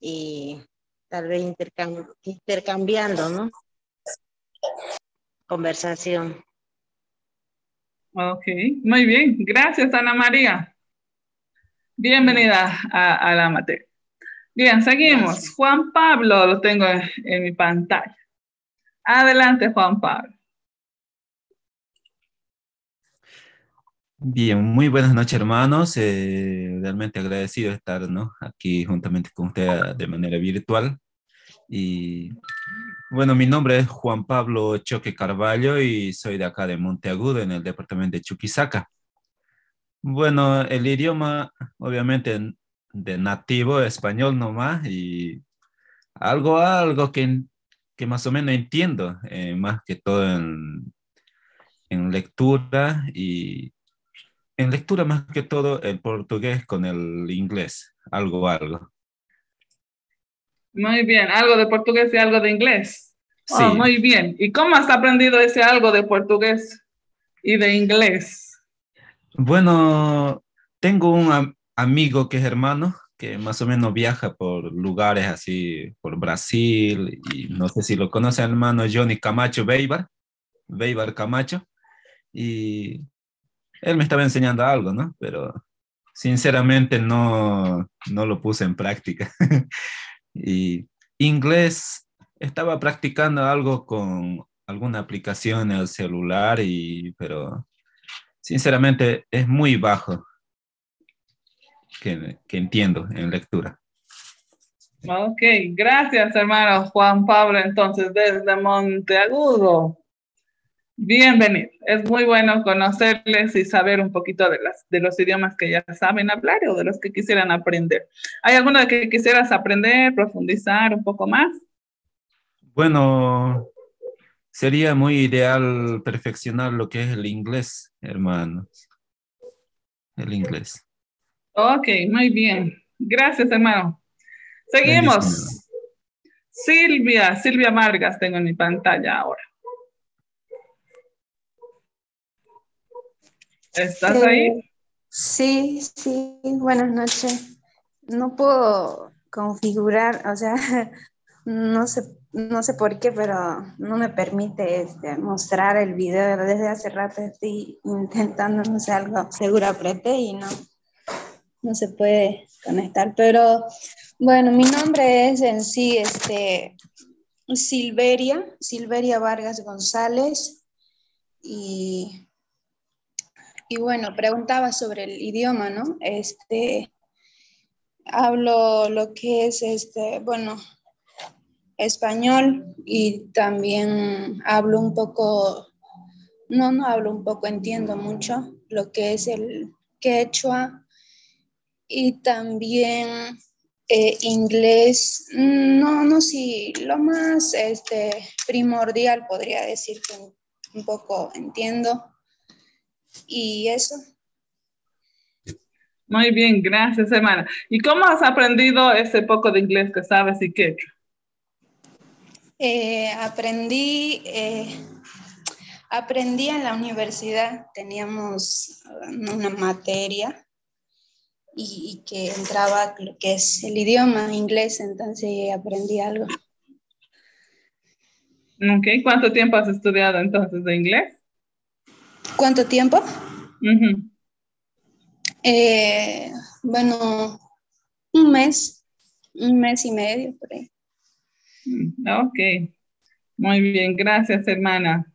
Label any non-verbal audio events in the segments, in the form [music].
y tal vez intercambiando, ¿no? Conversación. Ok, muy bien. Gracias, Ana María. Bienvenida a, la materia. Bien, seguimos. Juan Pablo lo tengo en mi pantalla. Adelante, Juan Pablo. Bien, muy buenas noches hermanos. Eh, realmente agradecido de estar ¿no? aquí juntamente con usted de manera virtual. Y bueno, mi nombre es Juan Pablo Choque Carballo y soy de acá de Monteagudo, en el departamento de Chuquisaca. Bueno, el idioma obviamente de nativo español nomás y algo, algo que, que más o menos entiendo, eh, más que todo en, en lectura y en lectura más que todo el portugués con el inglés, algo, algo. Muy bien, algo de portugués y algo de inglés. Oh, sí. muy bien. ¿Y cómo has aprendido ese algo de portugués y de inglés? Bueno, tengo un amigo que es hermano, que más o menos viaja por lugares así, por Brasil, y no sé si lo conoce, hermano Johnny Camacho Beibar, Beibar Camacho, y él me estaba enseñando algo, ¿no? Pero sinceramente no, no lo puse en práctica. [laughs] y inglés, estaba practicando algo con alguna aplicación en el celular, y, pero sinceramente es muy bajo que, que entiendo en lectura. Ok, gracias hermano Juan Pablo, entonces desde Monteagudo. Bienvenido. Es muy bueno conocerles y saber un poquito de, las, de los idiomas que ya saben hablar o de los que quisieran aprender. ¿Hay alguno que quisieras aprender, profundizar un poco más? Bueno, sería muy ideal perfeccionar lo que es el inglés, hermano. El inglés. Ok, muy bien. Gracias, hermano. Seguimos. Silvia, Silvia Vargas tengo en mi pantalla ahora. ¿Estás ahí? Eh, sí, sí, buenas noches. No puedo configurar, o sea, [laughs] no sé, no sé por qué, pero no me permite este, mostrar el video. Desde hace rato estoy intentando, no sé, algo, seguro apreté y no, no se puede conectar. Pero bueno, mi nombre es en sí este, Silveria, Silveria Vargas González. Y y bueno, preguntaba sobre el idioma, ¿no? Este, hablo lo que es, este, bueno, español y también hablo un poco, no, no hablo un poco, entiendo mucho lo que es el quechua y también eh, inglés, no, no, sí, lo más este, primordial podría decir que un poco entiendo y eso. Muy bien, gracias, hermana. ¿Y cómo has aprendido ese poco de inglés que sabes y qué? Eh, aprendí, eh, aprendí en la universidad, teníamos una materia y, que entraba lo que es el idioma inglés, entonces aprendí algo. Ok, ¿cuánto tiempo has estudiado entonces de inglés? ¿Cuánto tiempo? Eh, bueno, un mes, un mes y medio por ahí. Mm, ok, muy bien, gracias hermana.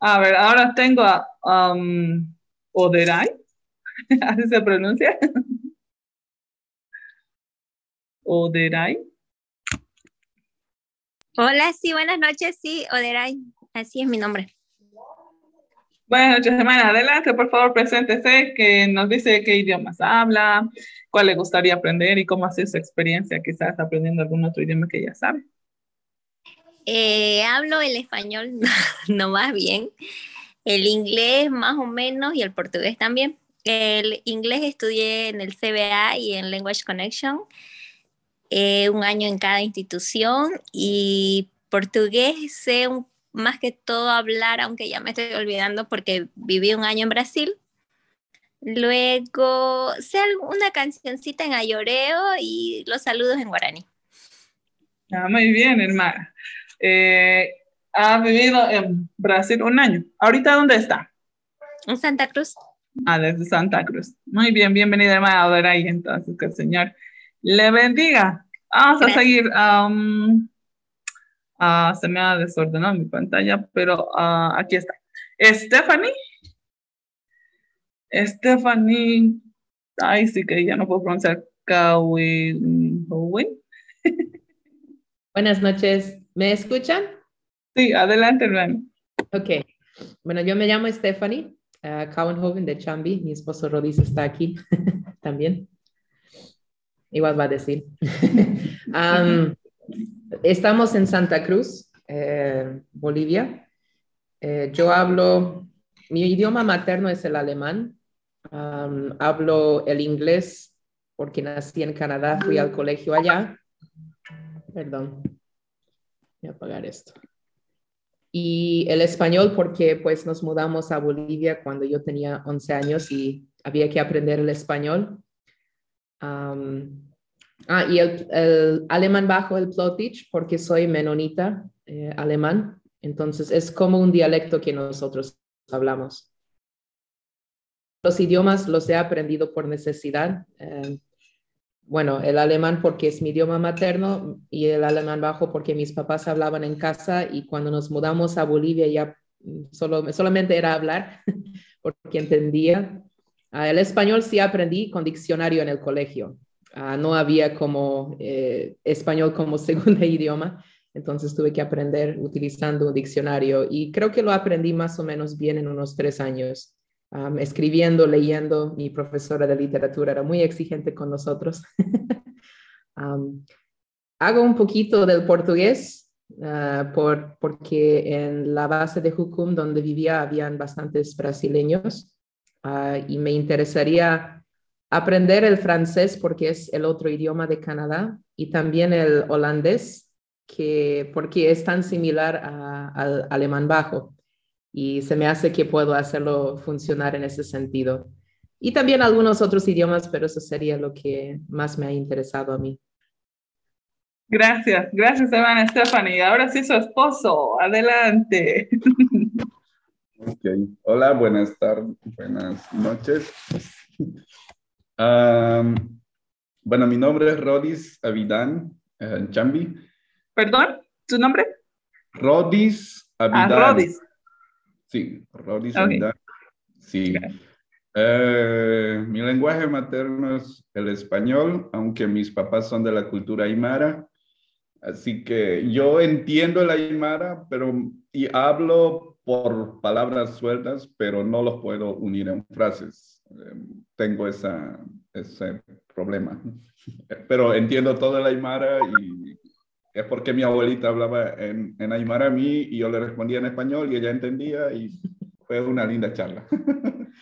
A ver, ahora tengo a um, Oderay, [laughs] ¿así se pronuncia? Oderay. Hola, sí, buenas noches, sí, Oderay, así es mi nombre. Buenas noches, hermana. Adelante, por favor, preséntese, que nos dice qué idiomas habla, cuál le gustaría aprender y cómo ha sido su experiencia, quizás aprendiendo algún otro idioma que ya sabe. Eh, hablo el español [laughs] no más bien, el inglés más o menos y el portugués también. El inglés estudié en el CBA y en Language Connection, eh, un año en cada institución y portugués sé un más que todo hablar, aunque ya me estoy olvidando porque viví un año en Brasil. Luego, sé una cancioncita en ayoreo y los saludos en guaraní. Ah, muy bien, hermana. Eh, ha vivido en Brasil un año. ¿Ahorita dónde está? En Santa Cruz. Ah, desde Santa Cruz. Muy bien, bienvenida, hermana. Ahora ahí, entonces, que el Señor le bendiga. Vamos a seguir. Um, uh, se me ha desordenado mi pantalla, pero uh, aquí está. Stephanie. Stephanie. Ay, sí que ya no puedo pronunciar. Kawin. [laughs] Buenas noches. ¿Me escuchan? Sí, adelante, hermano. Ok. Bueno, yo me llamo Stephanie uh, Cowenhoven de Chambi. Mi esposo Rodis está aquí [laughs] también. Igual va a decir. [laughs] um, estamos en Santa Cruz, eh, Bolivia. Eh, yo hablo, mi idioma materno es el alemán. Hablo el inglés porque nací en Canadá, fui al colegio allá. Perdón. Voy a apagar esto y el español porque pues nos mudamos a Bolivia cuando yo tenía 11 años y había que aprender el español. Ah, y el, alemán bajo el Plotich porque soy menonita eh, alemán, entonces es como un dialecto que nosotros hablamos. Los idiomas los he aprendido por necesidad. Eh, bueno, el alemán porque es mi idioma materno y el alemán bajo porque mis papás hablaban en casa y cuando nos mudamos a Bolivia ya solo, solamente era hablar [laughs] porque entendía. Ah, el español sí aprendí con diccionario en el colegio. Ah, no había como eh, español como [laughs] segundo idioma, entonces tuve que aprender utilizando un diccionario y creo que lo aprendí más o menos bien en unos tres años escribiendo, leyendo. Mi profesora de literatura era muy exigente con nosotros. [laughs] hago un poquito del portugués ah, por, porque en la base de Jucum, donde vivía, habían bastantes brasileños ah, y me interesaría aprender el francés porque es el otro idioma de Canadá y también el holandés que, porque es tan similar al alemán bajo y se me hace que puedo hacerlo funcionar en ese sentido. Y también algunos otros idiomas, pero eso sería lo que más me ha interesado a mí. Gracias, gracias, hermana Stephanie. Ahora sí su esposo, adelante. Ok, hola, buenas tardes, buenas noches. Bueno, mi nombre es Rodis Avidán uh, Chambi. ¿Perdón? ¿Tu nombre? Rodis Avidán. Ah, Rodis. Sí, Rodis Sí. Eh, mi lenguaje materno es el español, aunque mis papás son de la cultura aymara. Así que yo entiendo el aymara, pero y hablo por palabras sueltas, pero no los puedo unir en frases. Tengo esa, ese problema. [laughs] Pero entiendo todo el aymara y es porque mi abuelita hablaba en, en Aymara a mí y yo le respondía en español y ella entendía y fue una linda charla. [laughs]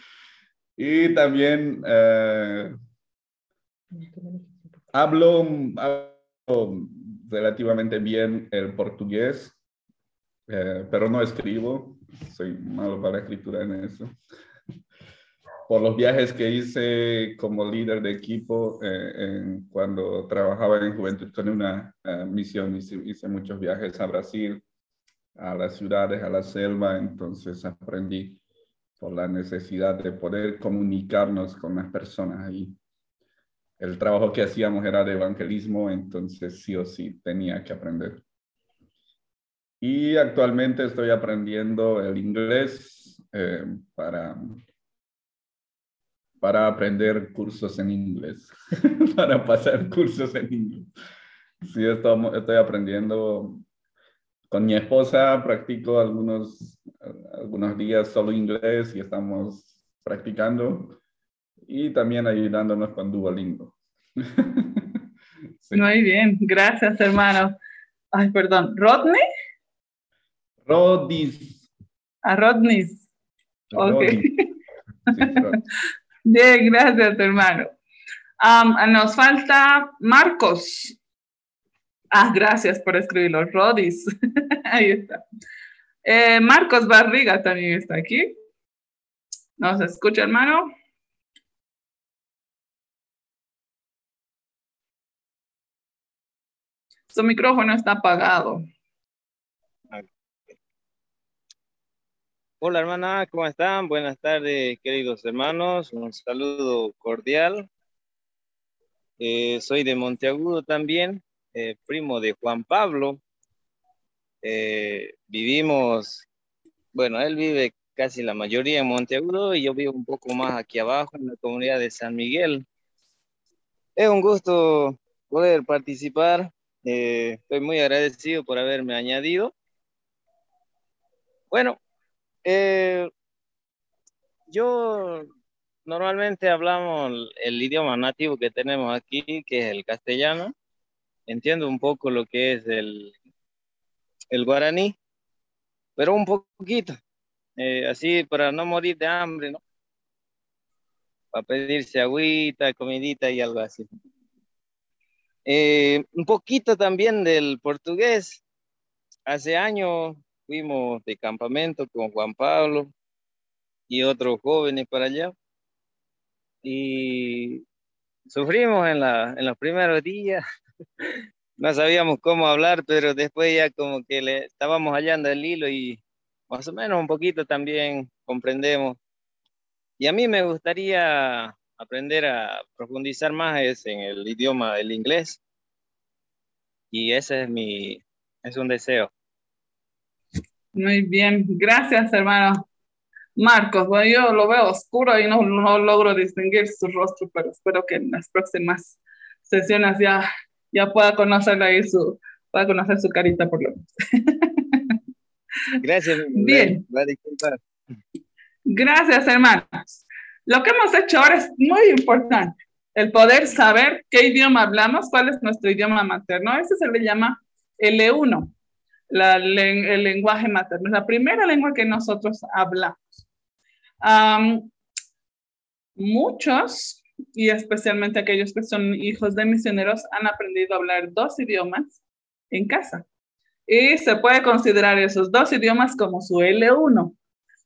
y también eh, hablo, relativamente bien el portugués, eh, pero no escribo, soy malo para la escritura en eso por los viajes que hice como líder de equipo eh, cuando trabajaba en Juventud con una eh, misión, hice, hice, muchos viajes a Brasil, a las ciudades, a la selva, entonces aprendí por la necesidad de poder comunicarnos con las personas ahí. El trabajo que hacíamos era de evangelismo, entonces sí o sí tenía que aprender. Y actualmente estoy aprendiendo el inglés eh, para para aprender cursos en inglés, [laughs] para pasar cursos en inglés. Sí, estoy, estoy aprendiendo. Con mi esposa practico algunos, algunos días solo inglés y estamos practicando y también ayudándonos con Duolingo. [laughs] Muy bien, gracias hermano. Ay, perdón, ¿Rodney? Rodis. A ah, Rodnis. Ok. [laughs] Bien, gracias, hermano. Nos falta Marcos. Ah, gracias por escribirlo, Rodis. [laughs] Ahí está. Eh, Marcos Barriga también está aquí. ¿Nos escucha, hermano? Su micrófono está apagado. Hola hermana, ¿cómo están? Buenas tardes queridos hermanos, un saludo cordial. Eh, soy de Monteagudo también, eh, primo de Juan Pablo. Eh, vivimos, bueno, él vive casi la mayoría en Monteagudo y yo vivo un poco más aquí abajo en la comunidad de San Miguel. Es un gusto poder participar. estoy muy agradecido por haberme añadido. Bueno, eh, yo normalmente hablamos el idioma nativo que tenemos aquí, que es el castellano. Entiendo un poco lo que es el, el guaraní, pero un poquito, eh, así para no morir de hambre, ¿no? Para pedirse agüita, comidita y algo así. Eh, un poquito también del portugués. Hace años fuimos de campamento con Juan Pablo y otros jóvenes para allá. Y sufrimos en, la, en los primeros días. [laughs] no sabíamos cómo hablar, pero después ya como que le estábamos hallando el hilo y más o menos un poquito también comprendemos. Y a mí me gustaría aprender a profundizar más en el idioma del inglés. Y ese es mi, es un deseo. Muy bien, gracias hermano. Marcos, bueno, yo lo veo oscuro y no, no logro distinguir su rostro, pero espero que en las próximas sesiones ya, ya pueda conocerla y su, pueda conocer su carita por lo menos. Gracias. [laughs] Bien. Gracias, hermanos. Lo que hemos hecho ahora es muy importante, el poder saber qué idioma hablamos, cuál es nuestro idioma materno. Ese se le llama L1 el lenguaje materno, es la primera lengua que nosotros hablamos. muchos, y especialmente aquellos que son hijos de misioneros, han aprendido a hablar dos idiomas en casa. Y se puede considerar esos dos idiomas como su L1,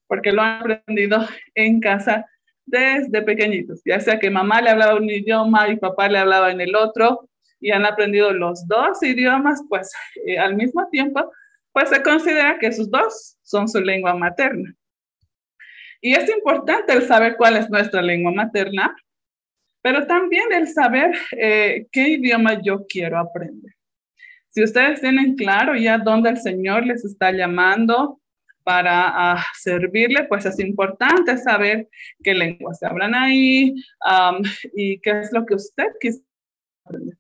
porque lo han aprendido en casa desde pequeñitos, ya sea que mamá le hablaba un idioma y papá le hablaba en el otro, y han aprendido los dos idiomas, pues eh, al mismo tiempo, pues se considera que esos dos son su lengua materna. Y es importante el saber cuál es nuestra lengua materna, pero también el saber eh, qué idioma yo quiero aprender. Si ustedes tienen claro ya dónde el Señor les está llamando para ah, servirle, pues es importante saber qué lenguas se hablan ahí y qué es lo que usted quiere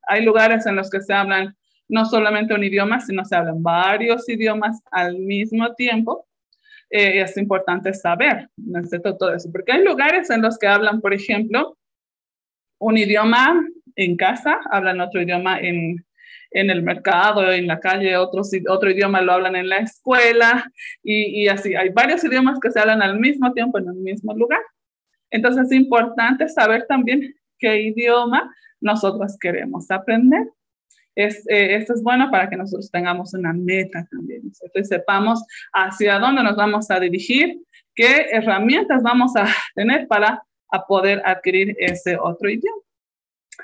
hay lugares en los que se hablan no solamente un idioma, sino se hablan varios idiomas al mismo tiempo. Eh, es importante saber, todo eso, porque hay lugares en los que hablan, por ejemplo, un idioma en casa, hablan otro idioma en, en el mercado, en la calle, otro, otro idioma lo hablan en la escuela y, y así. Hay varios idiomas que se hablan al mismo tiempo en el mismo lugar. Entonces es importante saber también qué idioma nosotros queremos aprender. Es, eh, esto es bueno para que nosotros tengamos una meta también, y sepamos hacia dónde nos vamos a dirigir, qué herramientas vamos a [laughs] tener para poder adquirir ese otro idioma.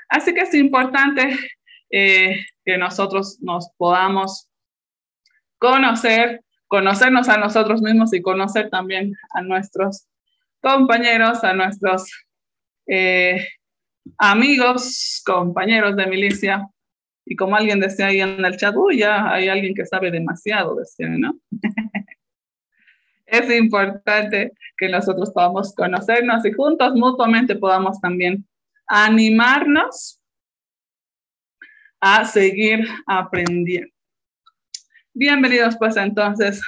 Así que es importante eh, que nosotros nos podamos conocer, conocernos a nosotros mismos y conocer también a nuestros compañeros, a nuestros eh, amigos, compañeros de milicia, y como alguien decía ahí en el chat, ya hay alguien que sabe demasiado, decía, ¿no? [laughs] es importante que nosotros podamos conocernos y juntos mutuamente podamos también animarnos a seguir aprendiendo. Bienvenidos pues entonces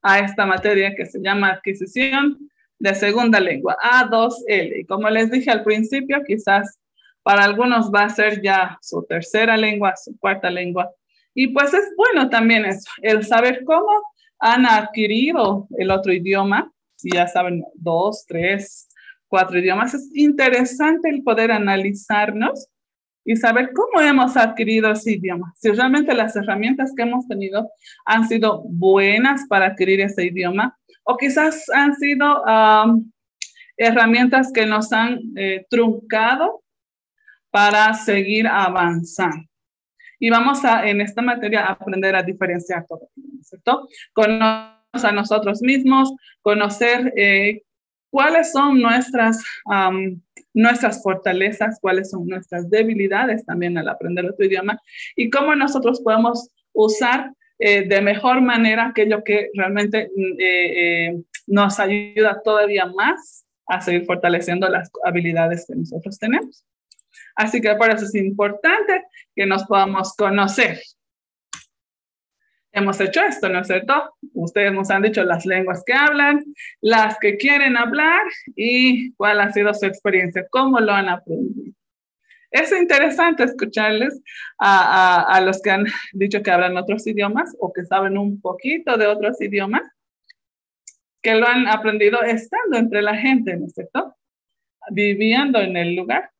a esta materia que se llama adquisición de segunda lengua, A2L. Y como les dije al principio, quizás para algunos va a ser ya su tercera lengua, su cuarta lengua. Y pues es bueno también eso, el saber cómo han adquirido el otro idioma, si ya saben dos, tres, cuatro idiomas. Es interesante el poder analizarnos y saber cómo hemos adquirido ese idioma. Si realmente las herramientas que hemos tenido han sido buenas para adquirir ese idioma o quizás han sido herramientas que nos han eh, truncado para seguir avanzando. Y vamos a, en esta materia, aprender a diferenciar todo, ¿cierto? Conocer a nosotros mismos, conocer eh, cuáles son nuestras, nuestras fortalezas, cuáles son nuestras debilidades también al aprender otro idioma y cómo nosotros podemos usar eh, de mejor manera aquello que realmente eh, nos ayuda todavía más a seguir fortaleciendo las habilidades que nosotros tenemos. Así que por eso es importante que nos podamos conocer. Hemos hecho esto, ¿no es cierto? Ustedes nos han dicho las lenguas que hablan, las que quieren hablar y cuál ha sido su experiencia, cómo lo han aprendido. Es interesante escucharles a, a, a, los que han dicho que hablan otros idiomas o que saben un poquito de otros idiomas, que lo han aprendido estando entre la gente, ¿no es cierto? Viviendo en el lugar.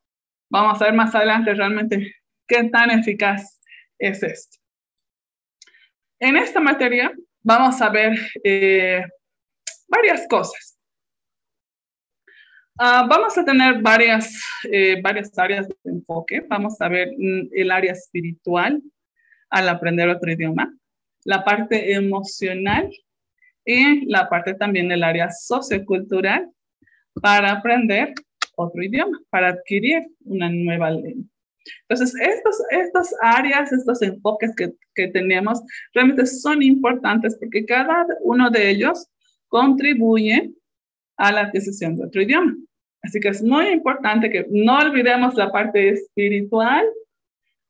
Vamos a ver más adelante realmente qué tan eficaz es esto. En esta materia vamos a ver eh, varias cosas. Uh, vamos a tener varias, eh, varias áreas de enfoque. Vamos a ver mm, el área espiritual al aprender otro idioma, la parte emocional y la parte también del área sociocultural para aprender otro idioma, para adquirir una nueva lengua. Entonces, estos, estas áreas, estos enfoques que, que tenemos realmente son importantes porque cada uno de ellos contribuye a la adquisición de otro idioma. Así que es muy importante que no olvidemos la parte espiritual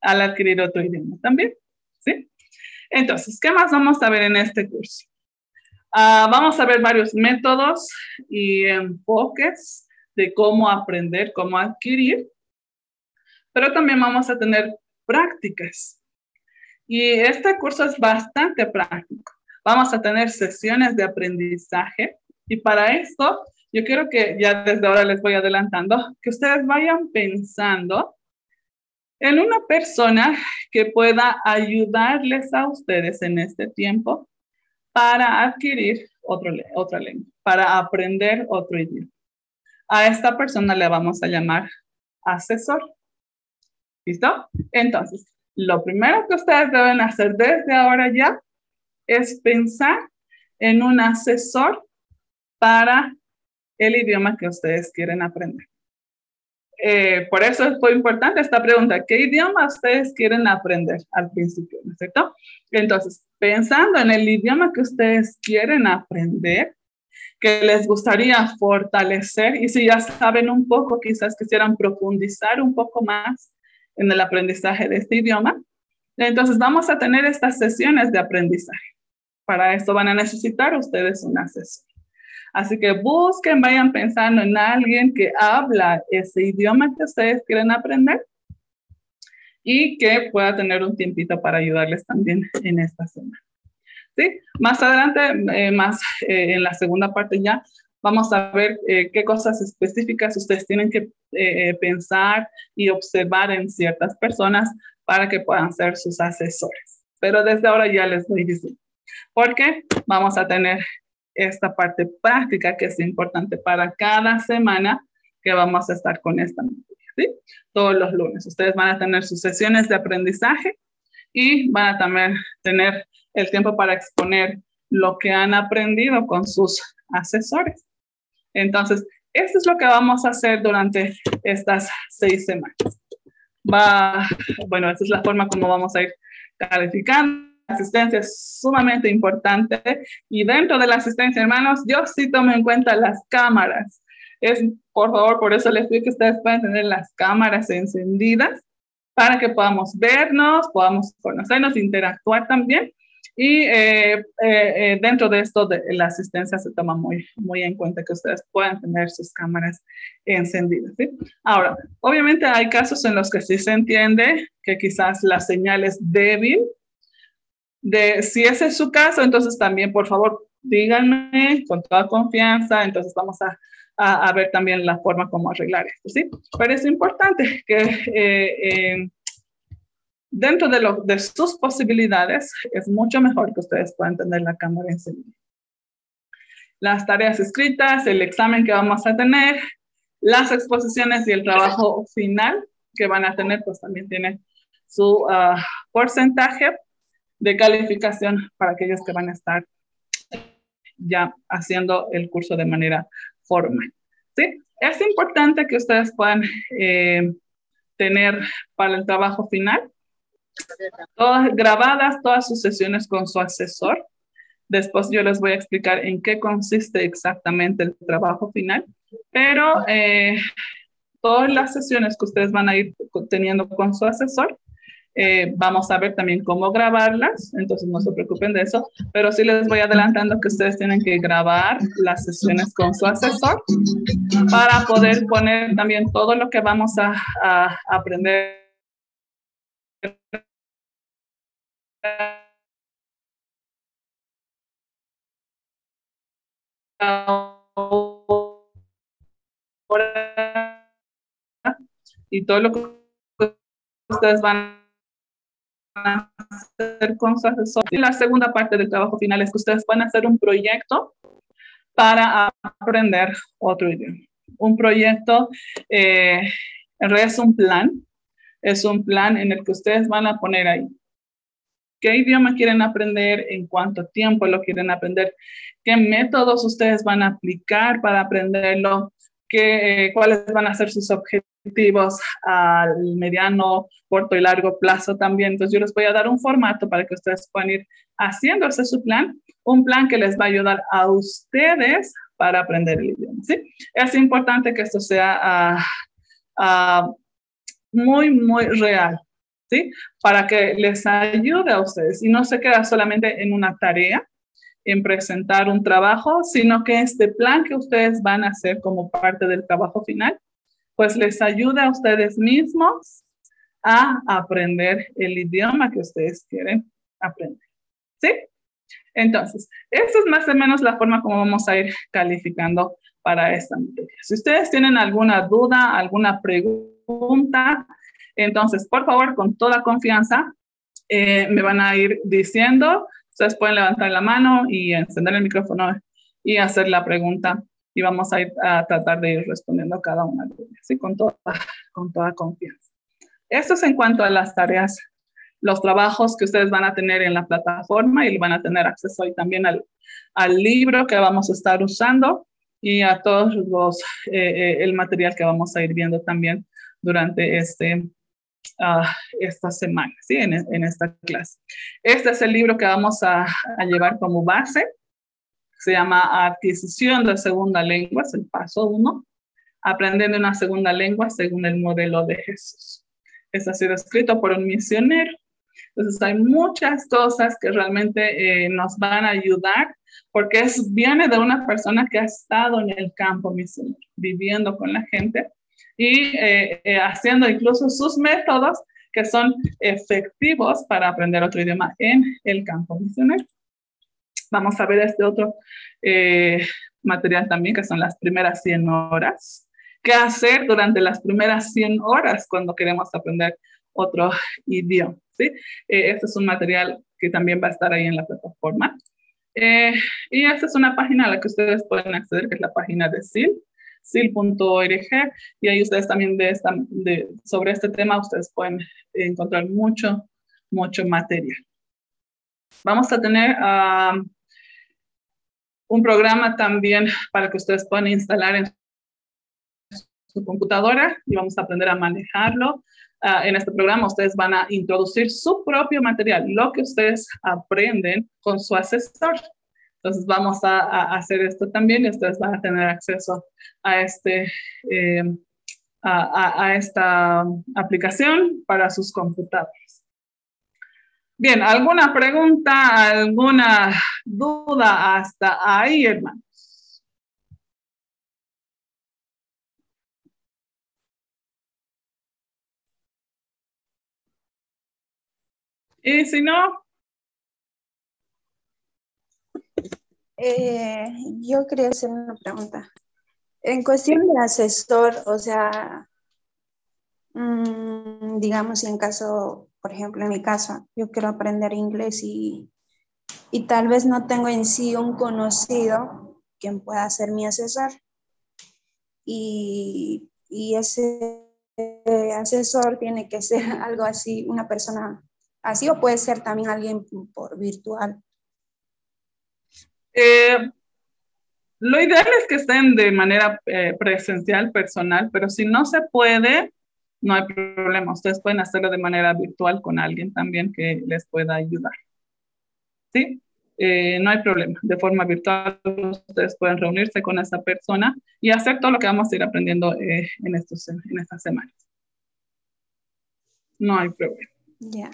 al adquirir otro idioma también. ¿sí? Entonces, ¿qué más vamos a ver en este curso? Uh, vamos a ver varios métodos y enfoques de cómo aprender, cómo adquirir, pero también vamos a tener prácticas. Y este curso es bastante práctico. Vamos a tener sesiones de aprendizaje y para esto yo quiero que ya desde ahora les voy adelantando que ustedes vayan pensando en una persona que pueda ayudarles a ustedes en este tiempo para adquirir otro, otra lengua, para aprender otro idioma. A esta persona le vamos a llamar asesor. ¿Listo? Entonces, lo primero que ustedes deben hacer desde ahora ya es pensar en un asesor para el idioma que ustedes quieren aprender. Eh, por eso es muy importante esta pregunta. ¿Qué idioma ustedes quieren aprender al principio? ¿No es cierto? Entonces, pensando en el idioma que ustedes quieren aprender, que les gustaría fortalecer y si ya saben un poco, quizás quisieran profundizar un poco más en el aprendizaje de este idioma. Entonces vamos a tener estas sesiones de aprendizaje. Para esto van a necesitar ustedes un asesor. Así que busquen, vayan pensando en alguien que habla ese idioma que ustedes quieren aprender y que pueda tener un tiempito para ayudarles también en esta semana. ¿sí? Más adelante, eh, más eh, en la segunda parte ya, vamos a ver eh, qué cosas específicas ustedes tienen que pensar y observar en ciertas personas para que puedan ser sus asesores. Pero desde ahora ya les voy diciendo, porque vamos a tener esta parte práctica que es importante para cada semana que vamos a estar con esta materia. Todos los lunes. Ustedes van a tener sus sesiones de aprendizaje y van a también tener el tiempo para exponer lo que han aprendido con sus asesores. Entonces, esto es lo que vamos a hacer durante estas seis semanas. Va, bueno, esta es la forma como vamos a ir calificando. Asistencia es sumamente importante y dentro de la asistencia, hermanos, yo sí tomo en cuenta las cámaras. Es, por favor, por eso les pido que ustedes puedan tener las cámaras encendidas para que podamos vernos, podamos conocernos, interactuar también y eh, eh, eh, dentro de esto, de la asistencia se toma muy, muy en cuenta que ustedes puedan tener sus cámaras encendidas. Ahora, obviamente hay casos en los que sí se entiende que quizás la señal es débil. De, si ese es su caso, entonces también, por favor, díganme con toda confianza. Entonces vamos a, a, a ver también la forma como arreglar esto. ¿sí? Pero es importante que dentro de, lo, de sus posibilidades, es mucho mejor que ustedes puedan tener la cámara encendida. Las tareas escritas, el examen que vamos a tener, las exposiciones y el trabajo final que van a tener, pues también tienen su uh, porcentaje de calificación para aquellos que van a estar ya haciendo el curso de manera formal. ¿sí? Es importante que ustedes puedan eh, tener para el trabajo final todas grabadas todas sus sesiones con su asesor. Después yo les voy a explicar en qué consiste exactamente el trabajo final, pero eh, todas las sesiones que ustedes van a ir teniendo con su asesor eh, vamos a ver también cómo grabarlas, entonces no se preocupen de eso, pero sí les voy adelantando que ustedes tienen que grabar las sesiones con su asesor para poder poner también todo lo que vamos a, a aprender. Y todo lo que ustedes van hacer su asesor. Y la segunda parte del trabajo final es que ustedes van a hacer un proyecto para aprender otro idioma. Un proyecto eh, es un plan, es un plan en el que ustedes van a poner ahí qué idioma quieren aprender, en cuánto tiempo lo quieren aprender, qué métodos ustedes van a aplicar para aprenderlo, qué, eh, cuáles van a ser sus objetivos objetivos al mediano, corto y largo plazo también. Entonces yo les voy a dar un formato para que ustedes puedan ir haciéndose su plan, un plan que les va a ayudar a ustedes para aprender el idioma. ¿sí? Es importante que esto sea uh, muy, muy real, ¿sí? Para que les ayude a ustedes y no se queda solamente en una tarea, en presentar un trabajo, sino que este plan que ustedes van a hacer como parte del trabajo final pues les ayuda a ustedes mismos a aprender el idioma que ustedes quieren aprender. ¿Sí? Entonces, esa es más o menos la forma como vamos a ir calificando para esta materia. Si ustedes tienen alguna duda, alguna pregunta, entonces, por favor, con toda confianza, eh, me van a ir diciendo. Ustedes pueden levantar la mano y encender el micrófono y hacer la pregunta y vamos a, ir a tratar de ir respondiendo a cada una de ellas, con, toda, con toda confianza. Esto es en cuanto a las tareas, los trabajos que ustedes van a tener en la plataforma y van a tener acceso ahí también al, al libro que vamos a estar usando y a todos los, eh, eh, el material que vamos a ir viendo también durante este, uh, esta semana, ¿sí? En, en, esta clase. Este es el libro que vamos a, a llevar como base se llama adquisición de segunda lengua, es el paso uno, aprendiendo una segunda lengua según el modelo de Jesús. Es ha sido escrito por un misionero. Entonces hay muchas cosas que realmente eh, nos van a ayudar porque es, viene de una persona que ha estado en el campo misionero, viviendo con la gente y eh, eh, haciendo incluso sus métodos que son efectivos para aprender otro idioma en el campo misionero. Vamos a ver este otro eh, material también, que son las primeras 100 horas. ¿Qué hacer durante las primeras 100 horas cuando queremos aprender otro idioma? ¿sí? Eh, este es un material que también va a estar ahí en la plataforma. Eh, y esta es una página a la que ustedes pueden acceder, que es la página de SIL, sil.org, y ahí ustedes también de esta, de, sobre este tema, ustedes pueden encontrar mucho, mucho material. Vamos a tener uh, un programa también para que ustedes puedan instalar en su computadora y vamos a aprender a manejarlo. Uh, en este programa ustedes van a introducir su propio material, lo que ustedes aprenden con su asesor. Entonces vamos a, a hacer esto también y ustedes van a tener acceso a, este, eh, a, a esta aplicación para sus computadoras. Bien, ¿alguna pregunta, alguna duda hasta ahí, hermanos? Y si no... Eh, yo quería hacer una pregunta. En cuestión de asesor, o sea, mmm, digamos, en caso por ejemplo, en mi caso, yo quiero aprender inglés y, y tal vez no tengo en sí un conocido quien pueda ser mi asesor. Y, y ese asesor tiene que ser [laughs] algo así, una persona así o puede ser también alguien por virtual. Eh, lo ideal es que estén de manera eh, presencial, personal, pero si no se puede, no hay problema. Ustedes pueden hacerlo de manera virtual con alguien también que les pueda ayudar. ¿Sí? Eh, no hay problema. De forma virtual, ustedes pueden reunirse con esa persona y hacer todo lo que vamos a ir aprendiendo eh, en, estos, en estas semanas. No hay problema. Ya.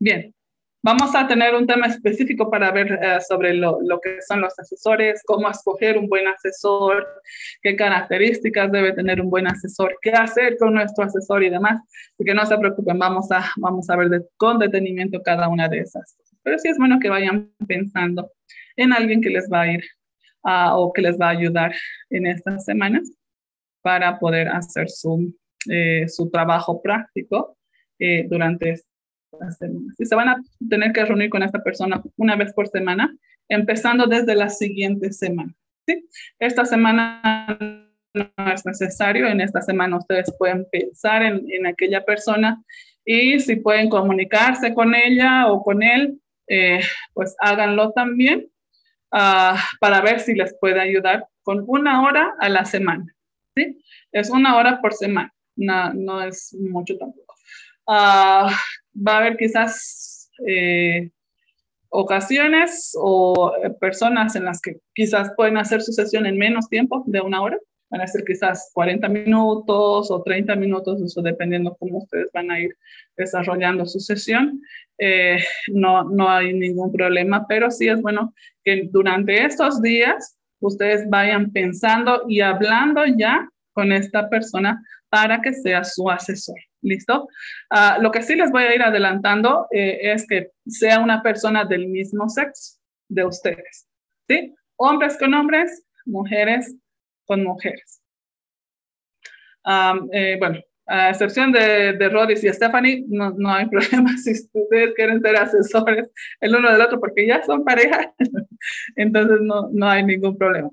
Bien. Vamos a tener un tema específico para ver eh, sobre lo, que son los asesores, cómo escoger un buen asesor, qué características debe tener un buen asesor, qué hacer con nuestro asesor y demás. Así que no se preocupen, vamos a, vamos a ver con detenimiento cada una de esas. Pero sí es bueno que vayan pensando en alguien que les va a ir o que les va a ayudar en estas semanas para poder hacer su, eh, su trabajo práctico eh, durante este y se van a tener que reunir con esta persona una vez por semana, empezando desde la siguiente semana. ¿sí? Esta semana no es necesario, en esta semana ustedes pueden pensar en, en aquella persona y si pueden comunicarse con ella o con él, eh, pues háganlo también uh, para ver si les puede ayudar con una hora a la semana. ¿sí? Es una hora por semana, no, no es mucho tampoco. Uh, va a haber quizás eh, ocasiones o eh, personas en las que quizás pueden hacer su sesión en menos tiempo de una hora. Van a ser quizás 40 minutos o 30 minutos, eso dependiendo cómo ustedes van a ir desarrollando su sesión. Eh, no, no hay ningún problema, pero sí es bueno que durante estos días ustedes vayan pensando y hablando ya con esta persona para que sea su asesor. ¿Listo? Uh, lo que sí les voy a ir adelantando eh, es que sea una persona del mismo sexo de ustedes. ¿Sí? Hombres con hombres, mujeres con mujeres. Um, bueno, a excepción de, de Rodis y Stephanie, no, no, hay [laughs] problema si ustedes quieren ser asesores el uno del otro porque ya son pareja, [laughs] entonces no, no hay ningún problema.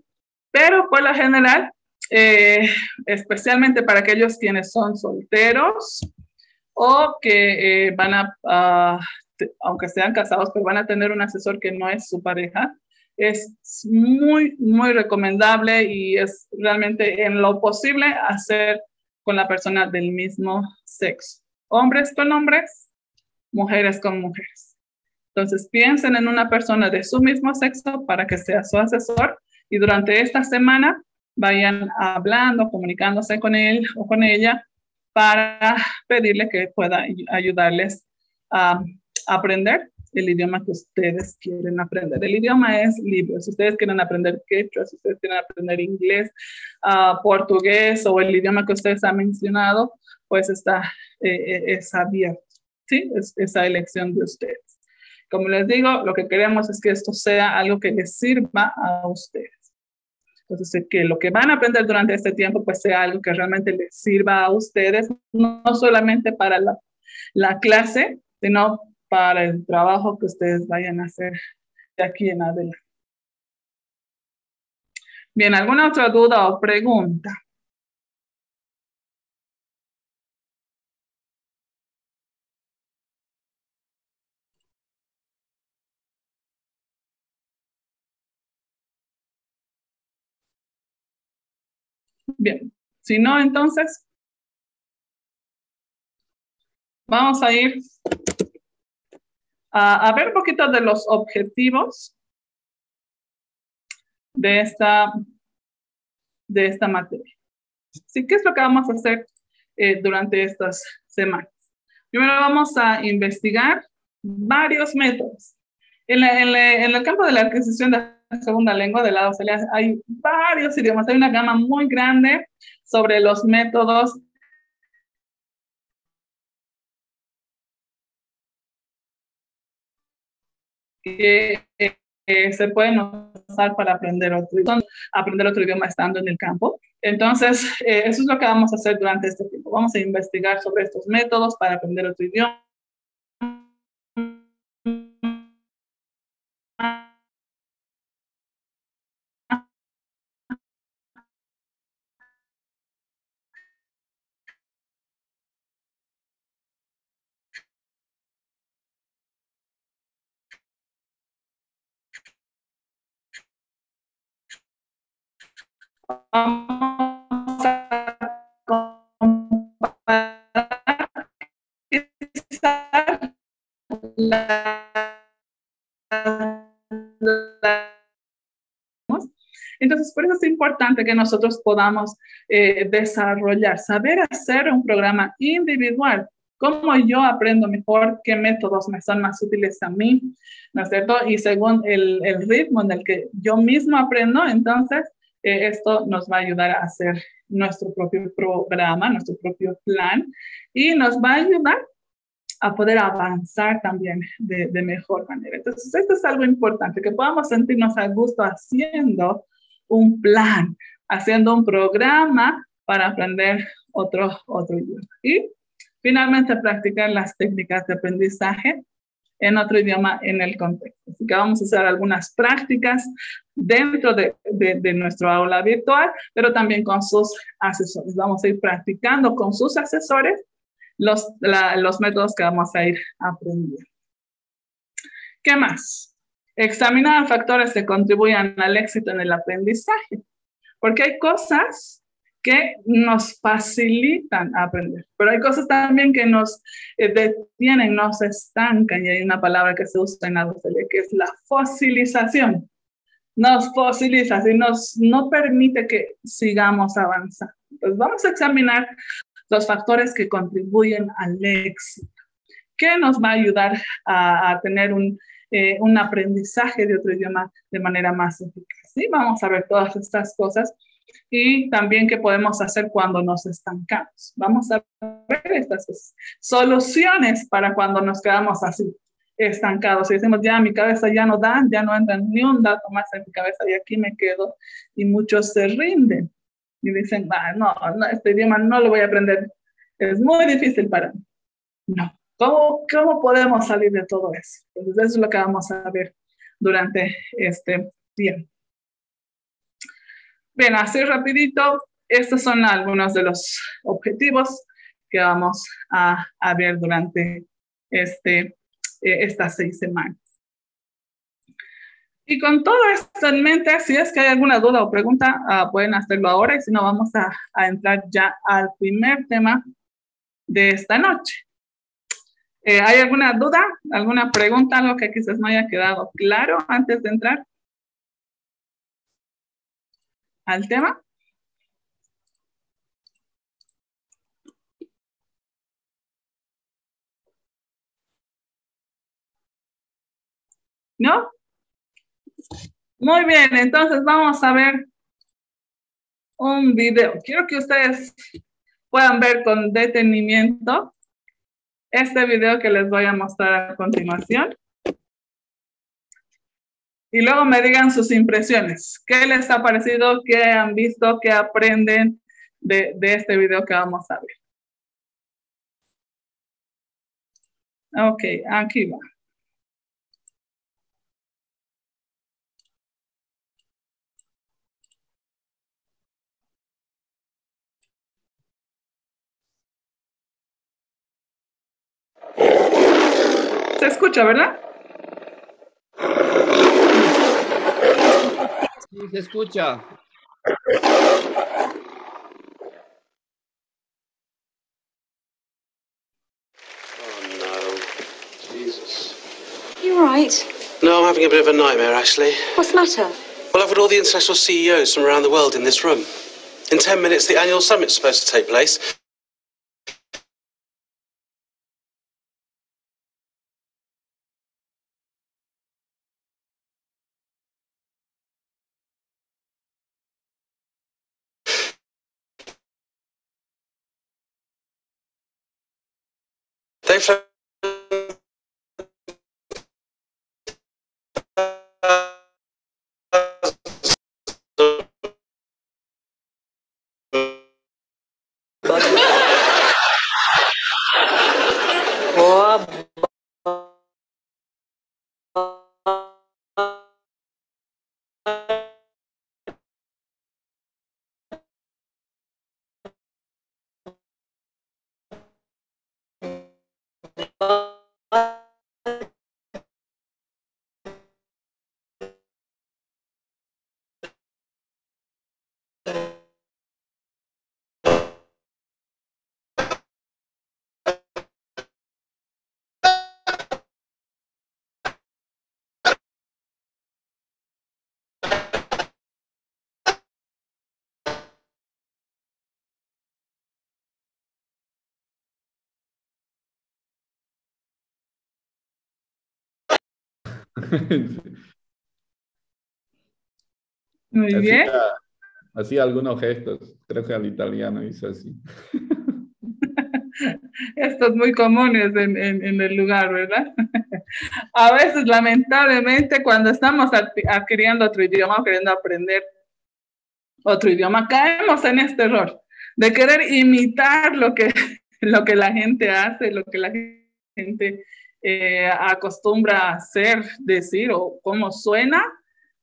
Pero por lo general, eh, especialmente para aquellos quienes son solteros o que eh, van a, aunque sean casados, pero van a tener un asesor que no es su pareja, es muy, muy recomendable y es realmente en lo posible hacer con la persona del mismo sexo. Hombres con hombres, mujeres con mujeres. Entonces piensen en una persona de su mismo sexo para que sea su asesor y durante esta semana vayan hablando, comunicándose con él o con ella para pedirle que pueda ayudarles a aprender el idioma que ustedes quieren aprender. El idioma es libre. Si ustedes quieren aprender quechua, si ustedes quieren aprender inglés, uh, portugués o el idioma que ustedes han mencionado, pues está, eh, eh, es abierto. ¿sí? Es, esa elección de ustedes. Como les digo, lo que queremos es que esto sea algo que les sirva a ustedes. Entonces, que lo que van a aprender durante este tiempo, pues sea algo que realmente les sirva a ustedes, no, solamente para la, la, clase, sino para el trabajo que ustedes vayan a hacer de aquí en adelante. Bien, ¿alguna otra duda o pregunta? Bien, si no, entonces vamos a ir a, ver un poquito de los objetivos de esta, de esta materia. ¿Sí? ¿Qué es lo que vamos a hacer eh, durante estas semanas? Primero vamos a investigar varios métodos. En, en el campo de la adquisición de segunda lengua de la hay varios idiomas, hay una gama muy grande sobre los métodos que eh, se pueden usar para aprender otro, aprender otro idioma estando en el campo. Entonces, eh, eso es lo que vamos a hacer durante este tiempo. Vamos a investigar sobre estos métodos para aprender otro idioma Vamos a comparar entonces, por eso es importante que nosotros podamos eh, desarrollar, saber hacer un programa individual. Cómo yo aprendo mejor, qué métodos me son más útiles a mí, ¿no es cierto? Y según el, el ritmo en el que yo mismo aprendo, entonces eh, esto nos va a ayudar a hacer nuestro propio programa, nuestro propio plan y nos va a ayudar a poder avanzar también de, de mejor manera. Entonces, esto es algo importante, que podamos sentirnos a gusto haciendo un plan, haciendo un programa para aprender otro, otro idioma. Y finalmente practicar las técnicas de aprendizaje en otro idioma en el contexto. Así que vamos a hacer algunas prácticas dentro de, de, de, nuestro aula virtual, pero también con sus asesores. Vamos a ir practicando con sus asesores los, la, los métodos que vamos a ir aprendiendo. ¿Qué más? Examinar factores que contribuyan al éxito en el aprendizaje, porque hay cosas que nos facilitan aprender, pero hay cosas también que nos eh, detienen, nos estancan, y hay una palabra que se usa en la docente, que es la fosilización. Nos fosiliza, y nos no permite que sigamos avanzando. Entonces vamos a examinar los factores que contribuyen al éxito. ¿Qué nos va a ayudar a, a tener un, eh, un aprendizaje de otro idioma de manera más eficaz? ¿sí? Vamos a ver todas estas cosas y también qué podemos hacer cuando nos estancamos. Vamos a ver estas. Soluciones para cuando nos quedamos así, estancados. Y decimos, ya mi cabeza ya no da, ya no entra ni un dato más en mi cabeza y aquí me quedo. Y muchos se rinden y dicen, ah, no, no, este idioma no lo voy a aprender, es muy difícil para mí. No, ¿cómo, cómo podemos salir de todo eso? Entonces, eso es lo que vamos a ver durante este tiempo. Bien, así rapidito, estos son algunos de los objetivos que vamos a, a ver durante este, eh, estas seis semanas. Y con todo esto en mente, si es que hay alguna duda o pregunta, uh, pueden hacerlo ahora y si no, vamos a, a, entrar ya al primer tema de esta noche. Eh, ¿Hay alguna duda, alguna pregunta, algo que quizás no haya quedado claro antes de entrar al tema? ¿No? Muy bien, entonces vamos a ver un video. Quiero que ustedes puedan ver con detenimiento este video que les voy a mostrar a continuación. Y luego me digan sus impresiones. ¿Qué les ha parecido? ¿Qué han visto? ¿Qué aprenden de, este video que vamos a ver? Ok, aquí va. Se escucha, ¿verdad? Sí, se escucha. Oh no. Jesus. You right? No, I'm having a bit of a nightmare, Ashley. What's the matter? Well, I've got all the international CEOs from around the world in this room. In 10 minutes, the annual summit's supposed to take place. Muy bien. Hacía, hacía algunos gestos, creo que al italiano hizo así. [laughs] Estos muy comunes en, en, en, el lugar, ¿verdad? [laughs] A veces, lamentablemente, cuando estamos adquiriendo otro idioma o queriendo aprender otro idioma, caemos en este error de querer imitar lo que, [laughs] lo que la gente hace, lo que la gente eh, acostumbra hacer, decir o cómo suena,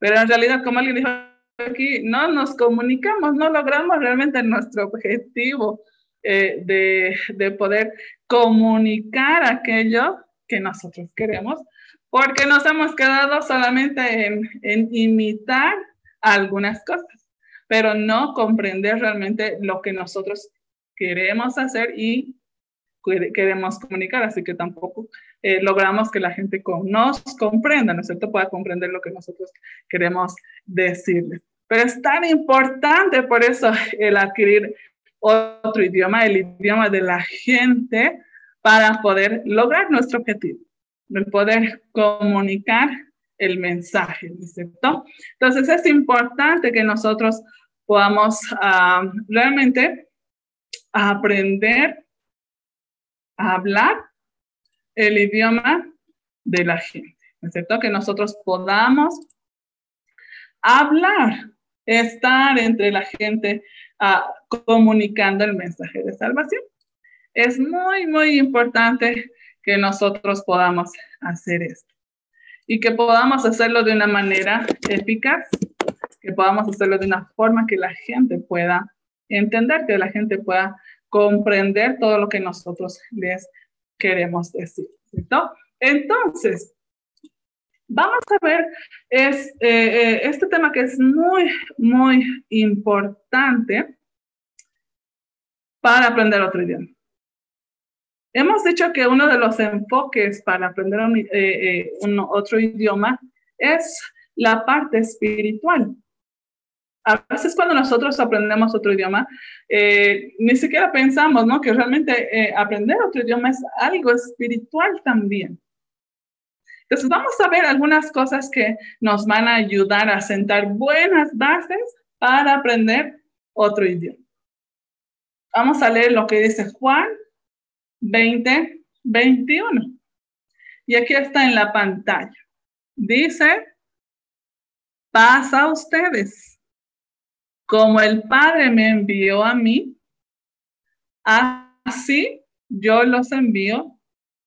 pero en realidad, como alguien dijo aquí, no nos comunicamos, no logramos realmente nuestro objetivo eh, de, de poder comunicar aquello que nosotros queremos, porque nos hemos quedado solamente en, en imitar algunas cosas, pero no comprender realmente lo que nosotros queremos hacer y queremos comunicar, así que tampoco eh, logramos que la gente con, nos comprenda, ¿no es cierto? Pueda comprender lo que nosotros queremos decirle. Pero es tan importante por eso el adquirir otro idioma, el idioma de la gente, para poder lograr nuestro objetivo, el poder comunicar el mensaje, ¿no es cierto? Entonces es importante que nosotros podamos uh, realmente aprender hablar el idioma de la gente, ¿no cierto? Que nosotros podamos hablar, estar entre la gente uh, comunicando el mensaje de salvación. Es muy, muy importante que nosotros podamos hacer esto y que podamos hacerlo de una manera eficaz, que podamos hacerlo de una forma que la gente pueda entender, que la gente pueda comprender todo lo que nosotros les queremos decir. Entonces, vamos a ver eh, eh, este tema que es muy, muy importante para aprender otro idioma. Hemos dicho que uno de los enfoques para aprender eh, otro idioma es la parte espiritual. A veces cuando nosotros aprendemos otro idioma, eh, ni siquiera pensamos ¿no? que realmente eh, aprender otro idioma es algo espiritual también. Entonces vamos a ver algunas cosas que nos van a ayudar a sentar buenas bases para aprender otro idioma. Vamos a leer lo que dice Juan 20, 21. Y aquí está en la pantalla. Dice, pasa a ustedes. Como el Padre me envió a mí, así yo los envío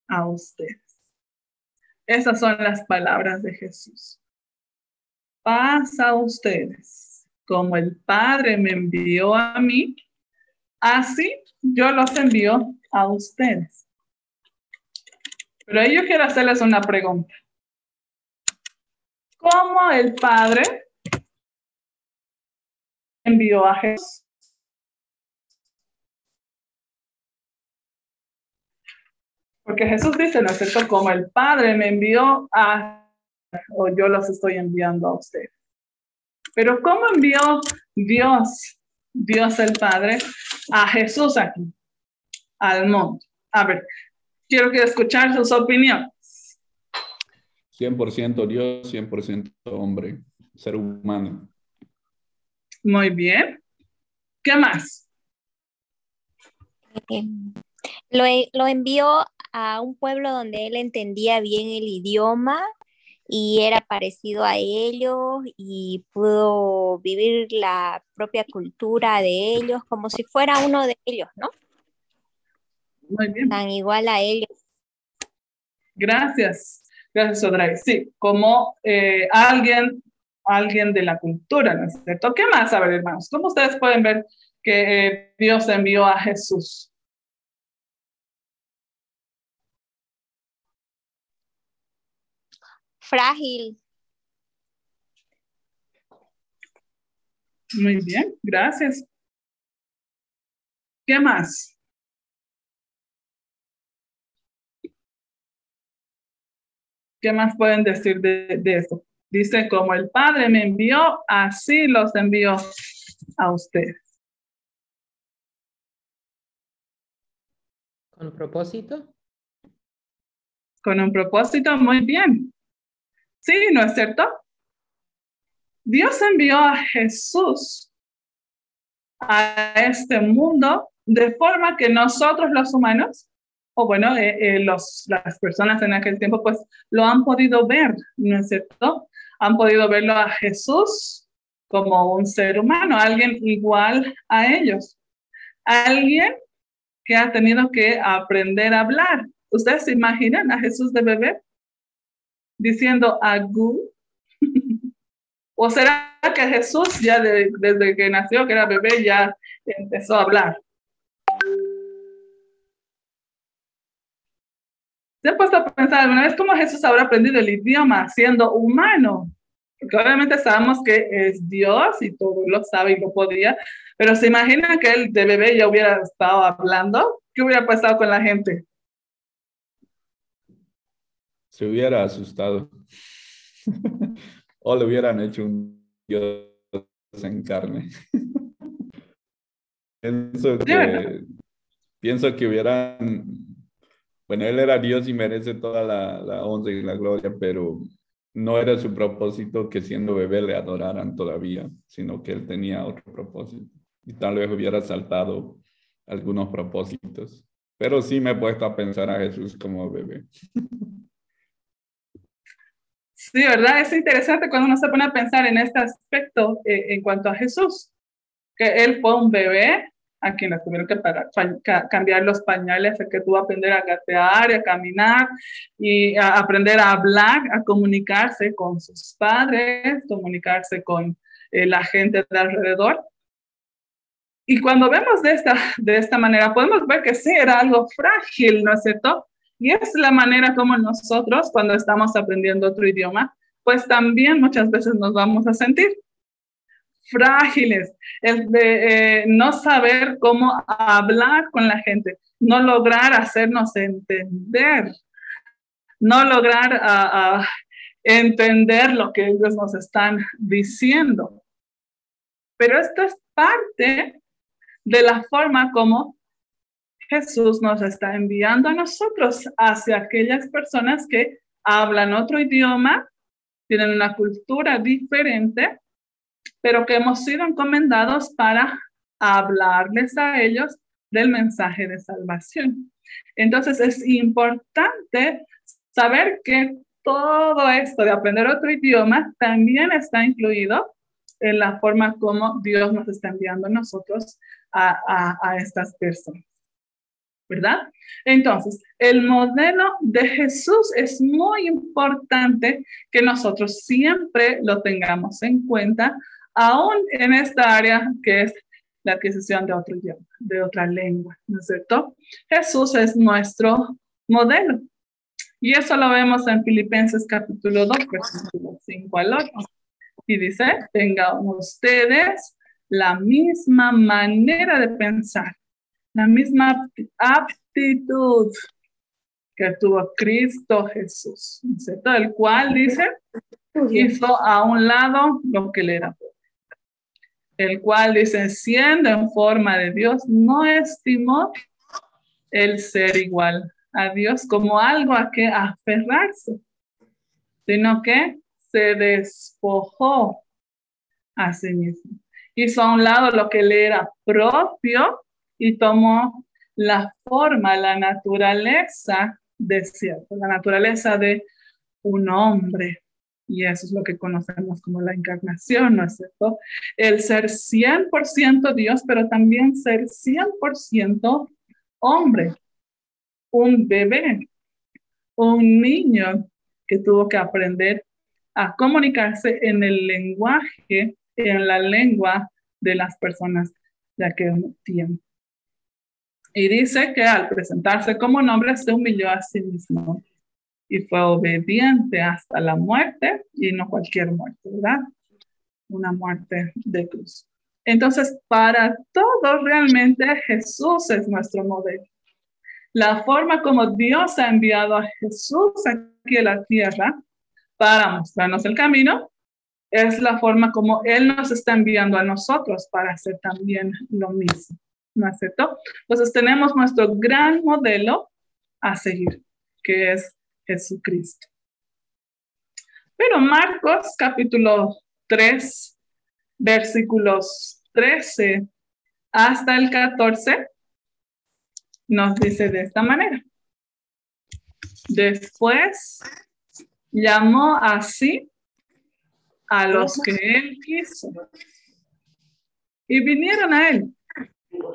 a ustedes. Esas son las palabras de Jesús. Pasa a ustedes. Como el Padre me envió a mí, así yo los envío a ustedes. Pero yo quiero hacerles una pregunta. ¿Cómo el Padre envió a Jesús? Porque Jesús dice, ¿no es? Como el Padre me envió a, o yo los estoy enviando a ustedes. Pero ¿cómo envió Dios, Dios el Padre, a Jesús aquí? al mundo. A ver, quiero que escuchar sus opiniones. 100% Dios, 100% hombre, ser humano. Muy bien. ¿Qué más? Lo, lo envió a un pueblo donde él entendía bien el idioma y era parecido a ellos y pudo vivir la propia cultura de ellos como si fuera uno de ellos, ¿no? Muy bien. Tan igual a ellos. Gracias. Gracias, Odray. Sí, como eh, alguien, alguien de la cultura, ¿no es cierto? ¿Qué más? A ver, hermanos, ¿cómo ustedes pueden ver que eh, Dios envió a Jesús? Frágil. Muy bien, gracias. ¿Qué más? ¿Qué más pueden decir de, de esto? Dice, como el Padre me envió, así los envió a ustedes. ¿Con propósito? Con un propósito, muy bien. Sí, ¿no es cierto? Dios envió a Jesús a este mundo de forma que nosotros los humanos, o bueno, eh, eh, los, las personas en aquel tiempo, pues lo han podido ver, ¿no es cierto? Han podido verlo a Jesús como un ser humano, alguien igual a ellos, alguien que ha tenido que aprender a hablar. ¿Ustedes se imaginan a Jesús de bebé diciendo agu? [laughs] ¿O será que Jesús ya desde que nació, que era bebé, ya empezó a hablar? ¿Se ha puesto a pensar alguna vez cómo Jesús habrá aprendido el idioma siendo humano? Obviamente sabemos que es Dios y todo lo sabe y lo podía, pero se imagina que él de bebé ya hubiera estado hablando, ¿qué hubiera pasado con la gente? Se hubiera asustado. o le hubieran hecho un Dios en carne. pienso, que, pienso que hubieran, bueno, él era Dios y merece toda la, la honra y la gloria, pero no era su propósito que siendo bebé le adoraran todavía, sino que él tenía otro propósito. Y tal vez hubiera saltado algunos propósitos. Pero sí me he puesto a pensar a Jesús como bebé. Sí, ¿verdad? Es interesante cuando uno se pone a pensar en este aspecto eh, en cuanto a Jesús, que él fue un bebé a quien le tuvieron que cambiar los pañales, a que tuvo que aprender a gatear, a caminar y a aprender a hablar, a comunicarse con sus padres, comunicarse con eh, la gente de alrededor. Y cuando vemos de esta, de esta manera, podemos ver que sí, era algo frágil, ¿no es cierto? Y es la manera como nosotros, cuando estamos aprendiendo otro idioma, pues también muchas veces nos vamos a sentir frágiles, el de eh, no saber cómo hablar con la gente, no lograr hacernos entender, no lograr entender lo que ellos nos están diciendo. Pero esto es parte de la forma como Jesús nos está enviando a nosotros hacia aquellas personas que hablan otro idioma, tienen una cultura diferente, pero que hemos sido encomendados para hablarles a ellos del mensaje de salvación. Entonces es importante saber que todo esto de aprender otro idioma también está incluido en la forma como Dios nos está enviando a nosotros a, a estas personas. ¿verdad? Entonces, el modelo de Jesús es muy importante que nosotros siempre lo tengamos en cuenta, aún en esta área que es la adquisición de otro idioma, de otra lengua, ¿no es cierto? Jesús es nuestro modelo. Y eso lo vemos en Filipenses capítulo 2, versículo 5 al 8. Y dice, tengan ustedes la misma manera de pensar la misma aptitud que tuvo Cristo Jesús, ¿cierto? El cual dice, hizo a un lado lo que le era el cual dice, siendo en forma de Dios, no estimó el ser igual a Dios como algo a que aferrarse, sino que se despojó a sí mismo. Hizo a un lado lo que le era propio y tomó la forma, la naturaleza de cierto, la naturaleza de un hombre. Y eso es lo que conocemos como la encarnación, ¿no es cierto? El ser 100% Dios, pero también ser 100% hombre. Un bebé, un niño que tuvo que aprender a comunicarse en el lenguaje, en la lengua de las personas de aquel tiempo. Y dice que al presentarse como nombre se humilló a sí mismo y fue obediente hasta la muerte y no cualquier muerte, ¿verdad? Una muerte de cruz. Entonces, para todos realmente Jesús es nuestro modelo. La forma como Dios ha enviado a Jesús aquí a la tierra para mostrarnos el camino es la forma como Él nos está enviando a nosotros para hacer también lo mismo. ¿no cierto? Entonces tenemos nuestro gran modelo a seguir, que es Jesucristo. Pero Marcos capítulo 3, versículos 13 hasta el 14, nos dice de esta manera. Después llamó así a los que él quiso y vinieron a él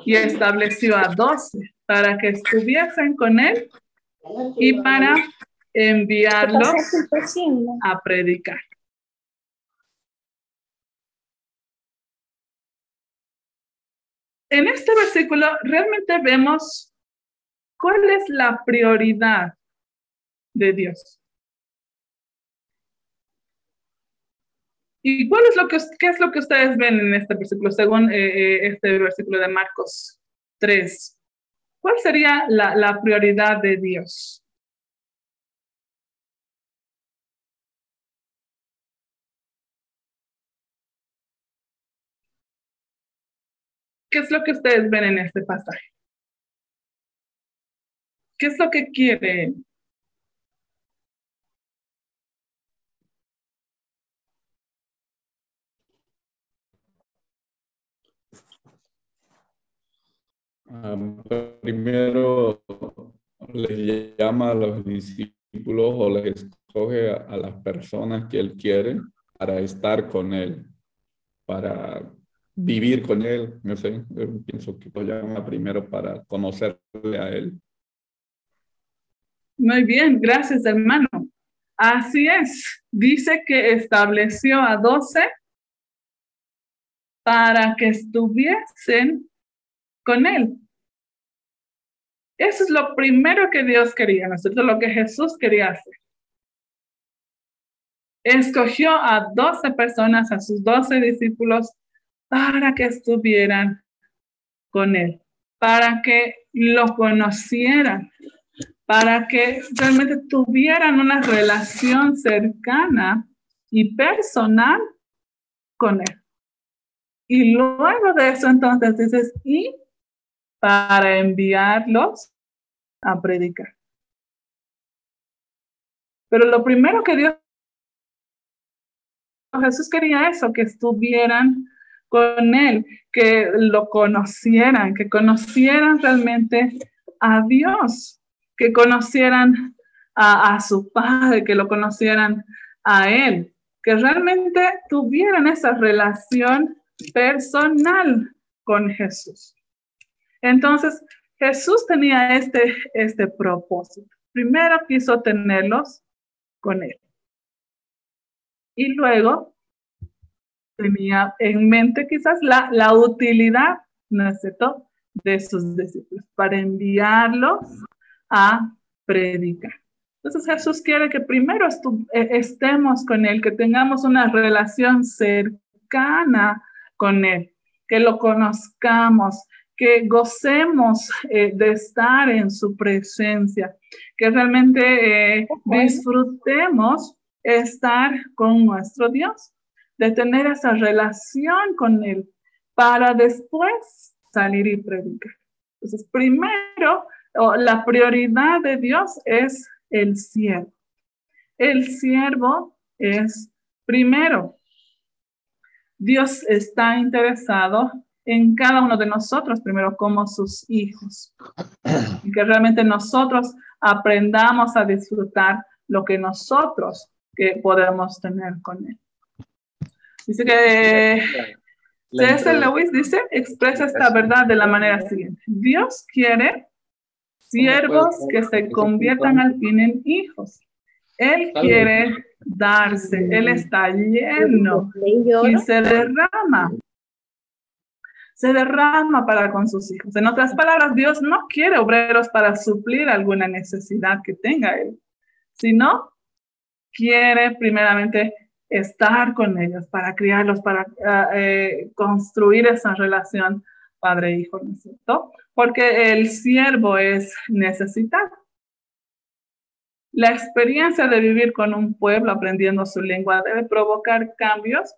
y estableció a doce para que estuviesen con él y para enviarlos a predicar. En este versículo realmente vemos cuál es la prioridad de Dios. ¿Y cuál es lo que, qué es lo que ustedes ven en este versículo, según eh, eh, este versículo de Marcos 3? ¿Cuál sería la, la prioridad de Dios? ¿Qué es lo que ustedes ven en este pasaje? ¿Qué es lo que quiere primero les llama a los discípulos o les escoge a, las personas que él quiere para estar con él, para vivir con él. No sé, yo pienso que lo llama primero para conocerle a él. Muy bien, gracias hermano. Así es. Dice que estableció a doce para que estuviesen con Él. Eso es lo primero que Dios quería, ¿no es Lo que Jesús quería hacer. Escogió a doce personas, a sus doce discípulos, para que estuvieran con Él, para que lo conocieran, para que realmente tuvieran una relación cercana y personal con Él. Y luego de eso entonces dices, y para enviarlos a predicar. Pero lo primero que Dios, Jesús quería eso, que estuvieran con Él, que lo conocieran, que conocieran realmente a Dios, que conocieran a, su Padre, que lo conocieran a Él, que realmente tuvieran esa relación personal con Jesús. Entonces, Jesús tenía este, este propósito. Primero quiso tenerlos con él. Y luego tenía en mente quizás la, la utilidad, ¿no es cierto?, de sus discípulos para enviarlos a predicar. Entonces Jesús quiere que primero e, estemos con Él, que tengamos una relación cercana con Él, que lo conozcamos, que gocemos eh, de estar en su presencia, que realmente eh, disfrutemos estar con nuestro Dios, de tener esa relación con Él para después salir y predicar. Entonces, primero, la prioridad de Dios es el siervo. El siervo es primero. Dios está interesado en cada uno de nosotros, primero como sus hijos. Y que realmente nosotros aprendamos a disfrutar lo que nosotros que podemos tener con él. Dice que C.S. Lewis dice, expresa esta verdad de la manera siguiente. Dios quiere siervos que se conviertan al fin en hijos. Él quiere darse, Él está lleno y se derrama. Se derrama para con sus hijos. En otras palabras, Dios no quiere obreros para suplir alguna necesidad que tenga Él, sino quiere primeramente estar con ellos, para criarlos, para ah, eh, construir esa relación padre-hijo, ¿no es cierto? Porque el siervo es necesitado. La experiencia de vivir con un pueblo aprendiendo su lengua debe provocar cambios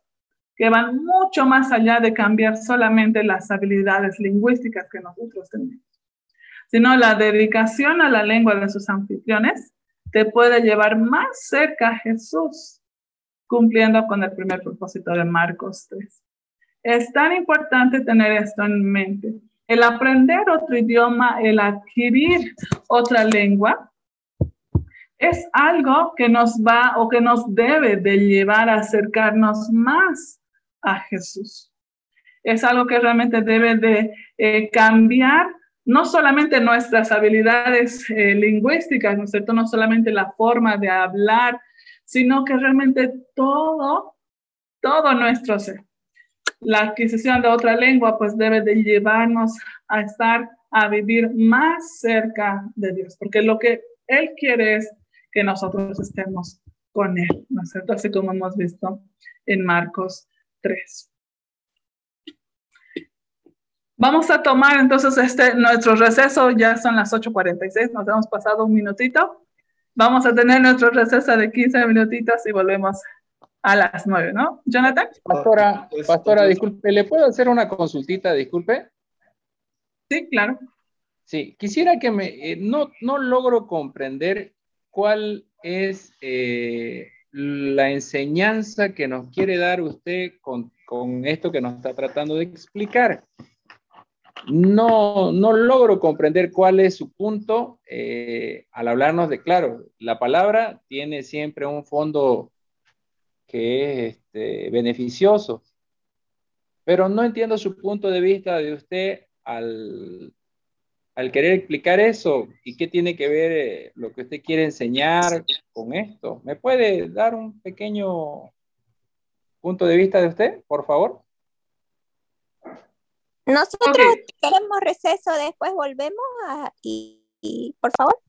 que van mucho más allá de cambiar solamente las habilidades lingüísticas que nosotros tenemos, sino la dedicación a la lengua de sus anfitriones te puede llevar más cerca a Jesús cumpliendo con el primer propósito de Marcos 3. Es tan importante tener esto en mente. El aprender otro idioma, el adquirir otra lengua, es algo que nos va o que nos debe de llevar a acercarnos más a Jesús. Es algo que realmente debe de eh, cambiar no solamente nuestras habilidades eh, lingüísticas, ¿no es cierto? No solamente la forma de hablar, sino que realmente todo, todo nuestro ser. La adquisición de otra lengua pues debe de llevarnos a estar, a vivir más cerca de Dios, porque lo que Él quiere es que nosotros estemos con Él, ¿no es cierto? Así como hemos visto en Marcos 3. Vamos a tomar entonces este nuestro receso, ya son las 8.46, nos hemos pasado un minutito. Vamos a tener nuestro receso de 15 minutitos y volvemos a las 9, ¿no? Jonathan. Pastora, pastora, disculpe, ¿le puedo hacer una consultita, disculpe? Sí, claro. Sí, quisiera que me, eh, no, no logro comprender cuál es eh, la enseñanza que nos quiere dar usted con, con, esto que nos está tratando de explicar. No, no logro comprender cuál es su punto eh, al hablarnos de, claro, la palabra tiene siempre un fondo que es este, beneficioso, pero no entiendo su punto de vista de usted al al querer explicar eso y qué tiene que ver eh, lo que usted quiere enseñar con esto. ¿Me puede dar un pequeño punto de vista de usted, por favor? Nosotros queremos receso, después volvemos y, por favor.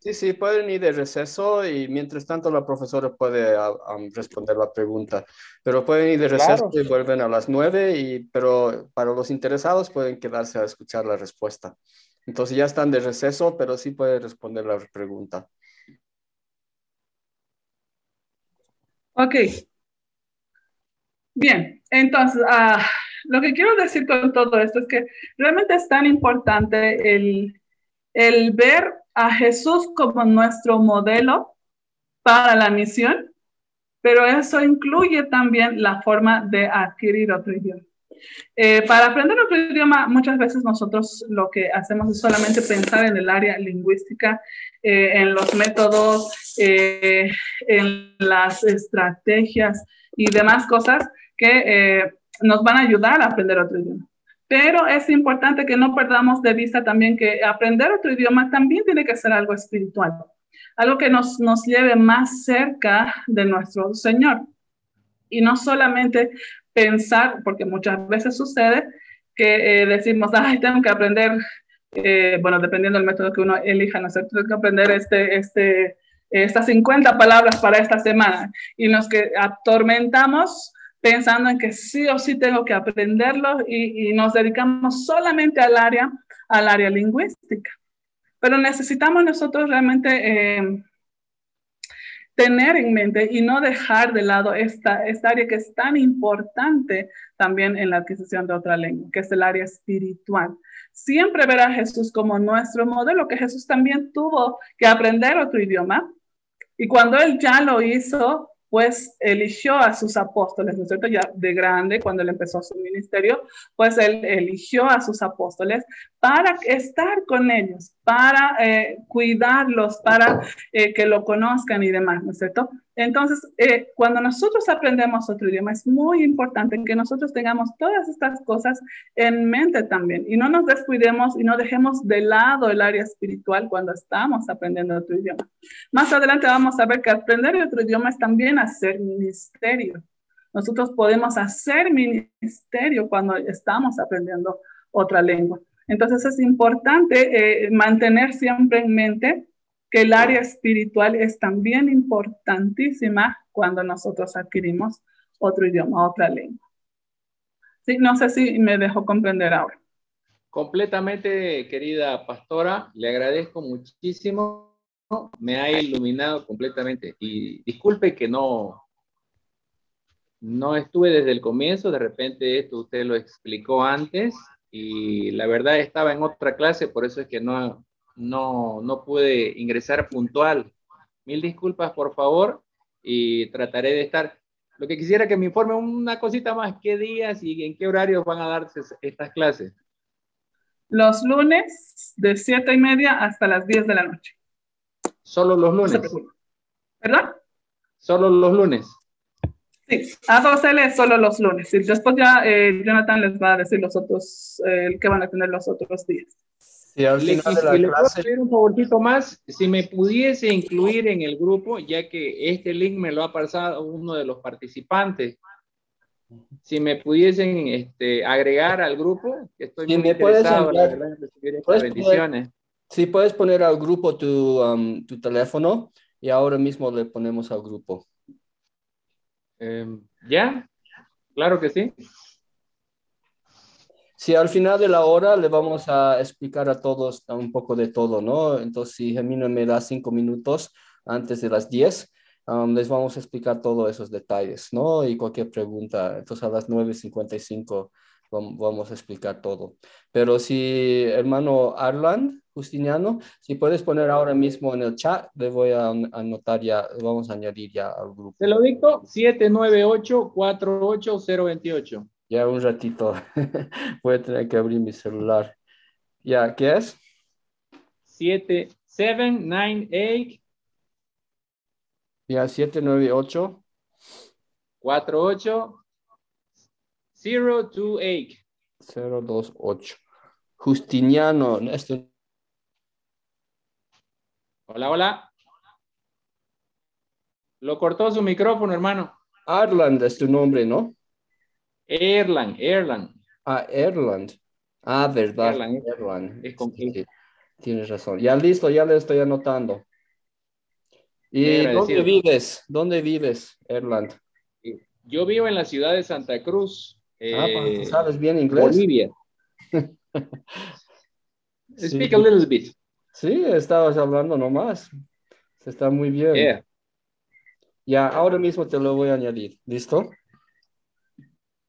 Sí, sí, pueden ir de receso y mientras tanto la profesora puede ah, responder la pregunta. Pero pueden ir de receso y vuelven a las nueve, y, pero para los interesados pueden quedarse a escuchar la respuesta. Entonces ya están de receso, pero sí puede responder la pregunta. Ok. Bien, entonces, ah, lo que quiero decir con todo esto es que realmente es tan importante el, el ver a Jesús como nuestro modelo para la misión, pero eso incluye también la forma de adquirir otro idioma. Eh, para aprender otro idioma, muchas veces nosotros lo que hacemos es solamente pensar en el área lingüística, eh, en los métodos, eh, en las estrategias y demás cosas que nos van a ayudar a aprender otro idioma. Pero es importante que no perdamos de vista también que aprender otro idioma también tiene que ser algo espiritual, algo que nos, nos lleve más cerca de nuestro Señor. Y no solamente pensar, porque muchas veces sucede que eh, decimos, ay, tengo que aprender, eh, bueno, dependiendo del método que uno elija, ¿no es? Tengo que aprender este, este, estas 50 palabras para esta semana y nos que atormentamos pensando en que sí o sí tengo que aprenderlo y, y nos dedicamos solamente al área, al área lingüística. Pero necesitamos nosotros realmente eh, tener en mente y no dejar de lado esta, esta área que es tan importante también en la adquisición de otra lengua, que es el área espiritual. Siempre ver a Jesús como nuestro modelo, que Jesús también tuvo que aprender otro idioma. Y cuando él ya lo hizo, pues eligió a sus apóstoles, ¿no es cierto? Ya de grande, cuando él empezó su ministerio, pues él eligió a sus apóstoles para estar con ellos, para eh, cuidarlos, para eh, que lo conozcan y demás, ¿no es cierto? Entonces, eh, cuando nosotros aprendemos otro idioma, es muy importante que nosotros tengamos todas estas cosas en mente también y no nos descuidemos y no dejemos de lado el área espiritual cuando estamos aprendiendo otro idioma. Más adelante vamos a ver que aprender otro idioma es también hacer ministerio. Nosotros podemos hacer ministerio cuando estamos aprendiendo otra lengua. Entonces es importante eh, mantener siempre en mente que el área espiritual es también importantísima cuando nosotros adquirimos otro idioma, otra lengua. Sí, no sé si me dejo comprender ahora. Completamente, querida pastora, le agradezco muchísimo. Me ha iluminado completamente. Y disculpe que no, no estuve desde el comienzo, de repente esto usted lo explicó antes y la verdad estaba en otra clase, por eso es que no, no, no pude ingresar puntual. Mil disculpas, por favor, y trataré de estar. Lo que quisiera que me informe una cosita más, ¿qué días y en qué horarios van a darse estas clases? Los lunes de siete y media hasta las 10 de la noche. Solo los lunes. ¿Perdón? Solo los lunes. Sí, A2L es solo los lunes. Y después ya eh, Jonathan les va a decir los otros, eh, que van a tener los otros días. Sí, al final de la le clase... puedo pedir un favorcito más, si me pudiese incluir en el grupo, ya que este link me lo ha pasado uno de los participantes. Si me pudiesen este, agregar al grupo, que estoy muy me interesado, puedes enviar, puedes bendiciones. Poner, sí, puedes poner al grupo tu, um, tu teléfono y ahora mismo le ponemos al grupo. Em, ¿Ya? Claro que sí. Sí, al final de la hora le vamos a explicar a todos un poco de todo, ¿no? Entonces, si Gemino me da cinco minutos antes de las diez, um, les vamos a explicar todos esos detalles, ¿no? Y cualquier pregunta, entonces a las 9.55 vamos a explicar todo. Pero si, hermano Arland, Justiniano, si puedes poner ahora mismo en el chat, le voy a anotar ya, vamos a añadir ya al grupo. Te lo dicto, 798-48028. Ya un ratito. [laughs] Voy a tener que abrir mi celular. Ya, ¿qué es? 7798. Ya, 798. 48 028. 028. Justiniano. Esto... Hola, hola. Lo cortó su micrófono, hermano. Arland es tu nombre, ¿no? Erland, Erland. Ah, Erland. Ah, verdad. Erland. Erland. Es con Tienes razón. Ya listo, ya le estoy anotando. ¿Y dónde vives? ¿Dónde vives, Erland? Yo vivo en la ciudad de Santa Cruz. ah, pues, eh, ¿sabes bien inglés? Bolivia. [laughs] Speak a little bit. Sí, estabas hablando nomás. Está muy bien. Ya, ahora mismo te lo voy a añadir. ¿Listo?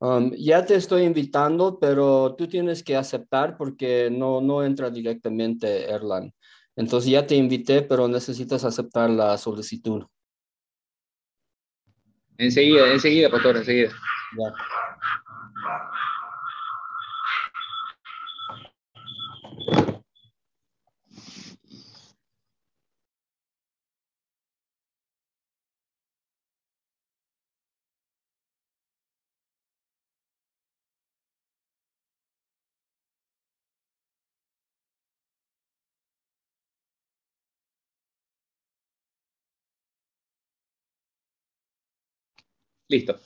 Um, ya te estoy invitando, pero tú tienes que aceptar porque no, no entra directamente Erlan. Entonces ya te invité, pero necesitas aceptar la solicitud. Enseguida, enseguida, pastor, enseguida. Listo.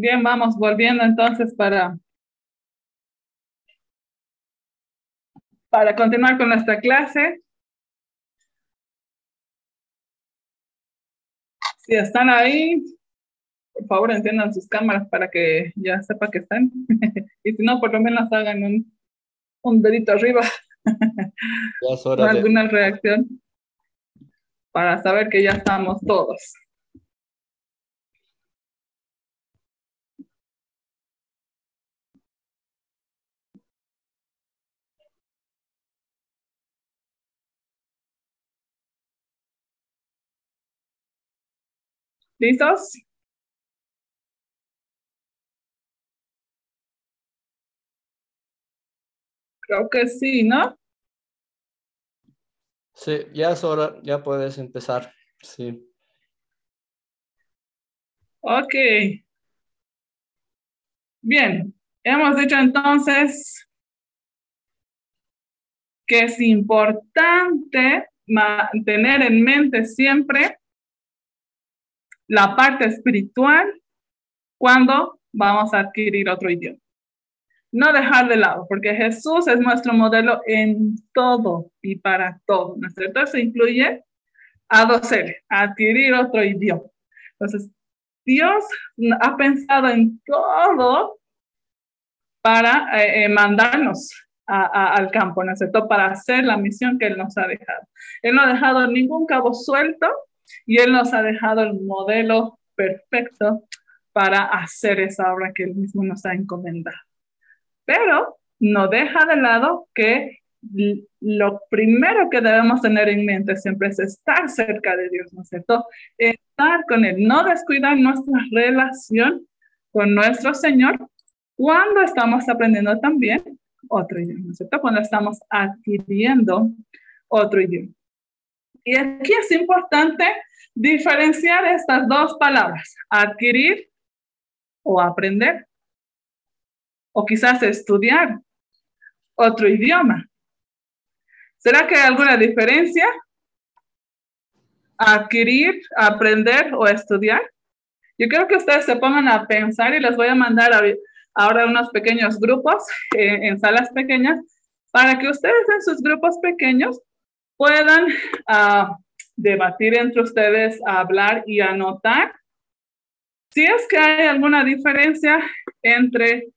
Bien, vamos volviendo entonces para, para continuar con nuestra clase. Si están ahí, por favor enciendan sus cámaras para que ya sepa que están. [laughs] y si no, por lo menos hagan un, un dedito arriba. [laughs] alguna reacción para saber que ya estamos todos. ¿Listos? Creo que sí, ¿no? Sí, ya es hora, ya puedes empezar. Sí. Ok. Bien, hemos dicho entonces que es importante mantener en mente siempre la parte espiritual cuando vamos a adquirir otro idioma no dejar de lado, porque Jesús es nuestro modelo en todo y para todo, ¿no es cierto? Incluye a docer, adquirir otro idioma. Entonces, Dios ha pensado en todo para eh, eh, mandarnos al campo, ¿no es cierto? Para hacer la misión que Él nos ha dejado. Él no ha dejado ningún cabo suelto y Él nos ha dejado el modelo perfecto para hacer esa obra que Él mismo nos ha encomendado pero no deja de lado que lo primero que debemos tener en mente siempre es estar cerca de Dios, ¿no es cierto? Estar con Él, no descuidar nuestra relación con nuestro Señor cuando estamos aprendiendo también otro idioma, ¿no es cierto? Cuando estamos adquiriendo otro idioma. Y aquí es importante diferenciar estas dos palabras, adquirir o aprender o quizás estudiar otro idioma. ¿Será que hay alguna diferencia? Adquirir, aprender o estudiar. Yo creo que ustedes se pongan a pensar y les voy a mandar ahora unos pequeños grupos eh, en salas pequeñas para que ustedes en sus grupos pequeños puedan ah, debatir entre ustedes, hablar y anotar si es que hay alguna diferencia entre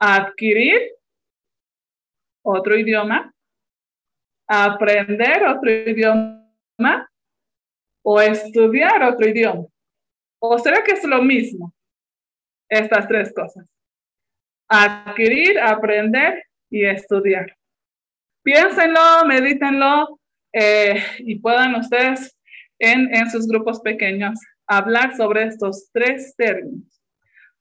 adquirir otro idioma, aprender otro idioma o estudiar otro idioma. ¿O será que es lo mismo? Estas tres cosas. Adquirir, aprender y estudiar. Piénsenlo, medítenlo eh, y puedan ustedes en, en sus grupos pequeños hablar sobre estos tres términos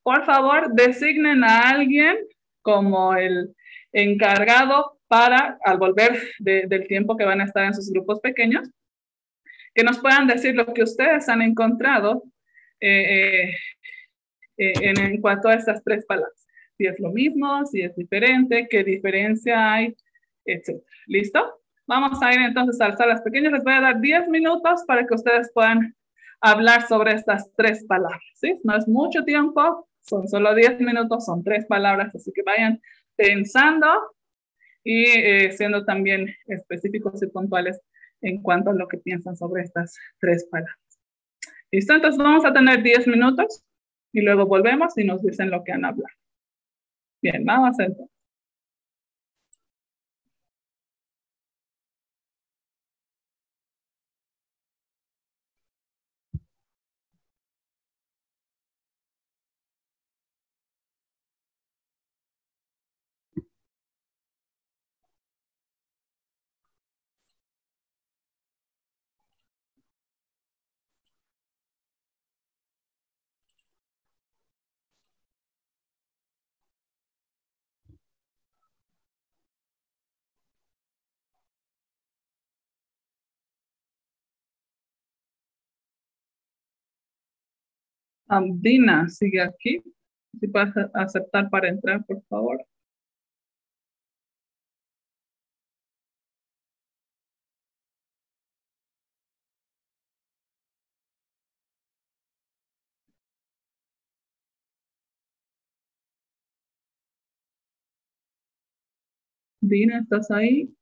por favor, designen a alguien como el encargado para, al volver del tiempo que van a estar en sus grupos pequeños, que nos puedan decir lo que ustedes han encontrado eh, eh, en, cuanto a estas tres palabras. Si es lo mismo, si es diferente, qué diferencia hay, etc. ¿Listo? Vamos a ir entonces a las salas pequeñas. Les voy a dar 10 minutos para que ustedes puedan hablar sobre estas tres palabras. ¿sí? No es mucho tiempo, son solo 10 minutos, son tres palabras, así que vayan pensando y eh, siendo también específicos y puntuales en cuanto a lo que piensan sobre estas tres palabras. ¿Listo? Entonces vamos a tener 10 minutos y luego volvemos y nos dicen lo que han hablado. Bien, vamos entonces. Um, Dina sigue aquí. Si puedes aceptar para entrar, por favor. Dina, ¿estás ahí?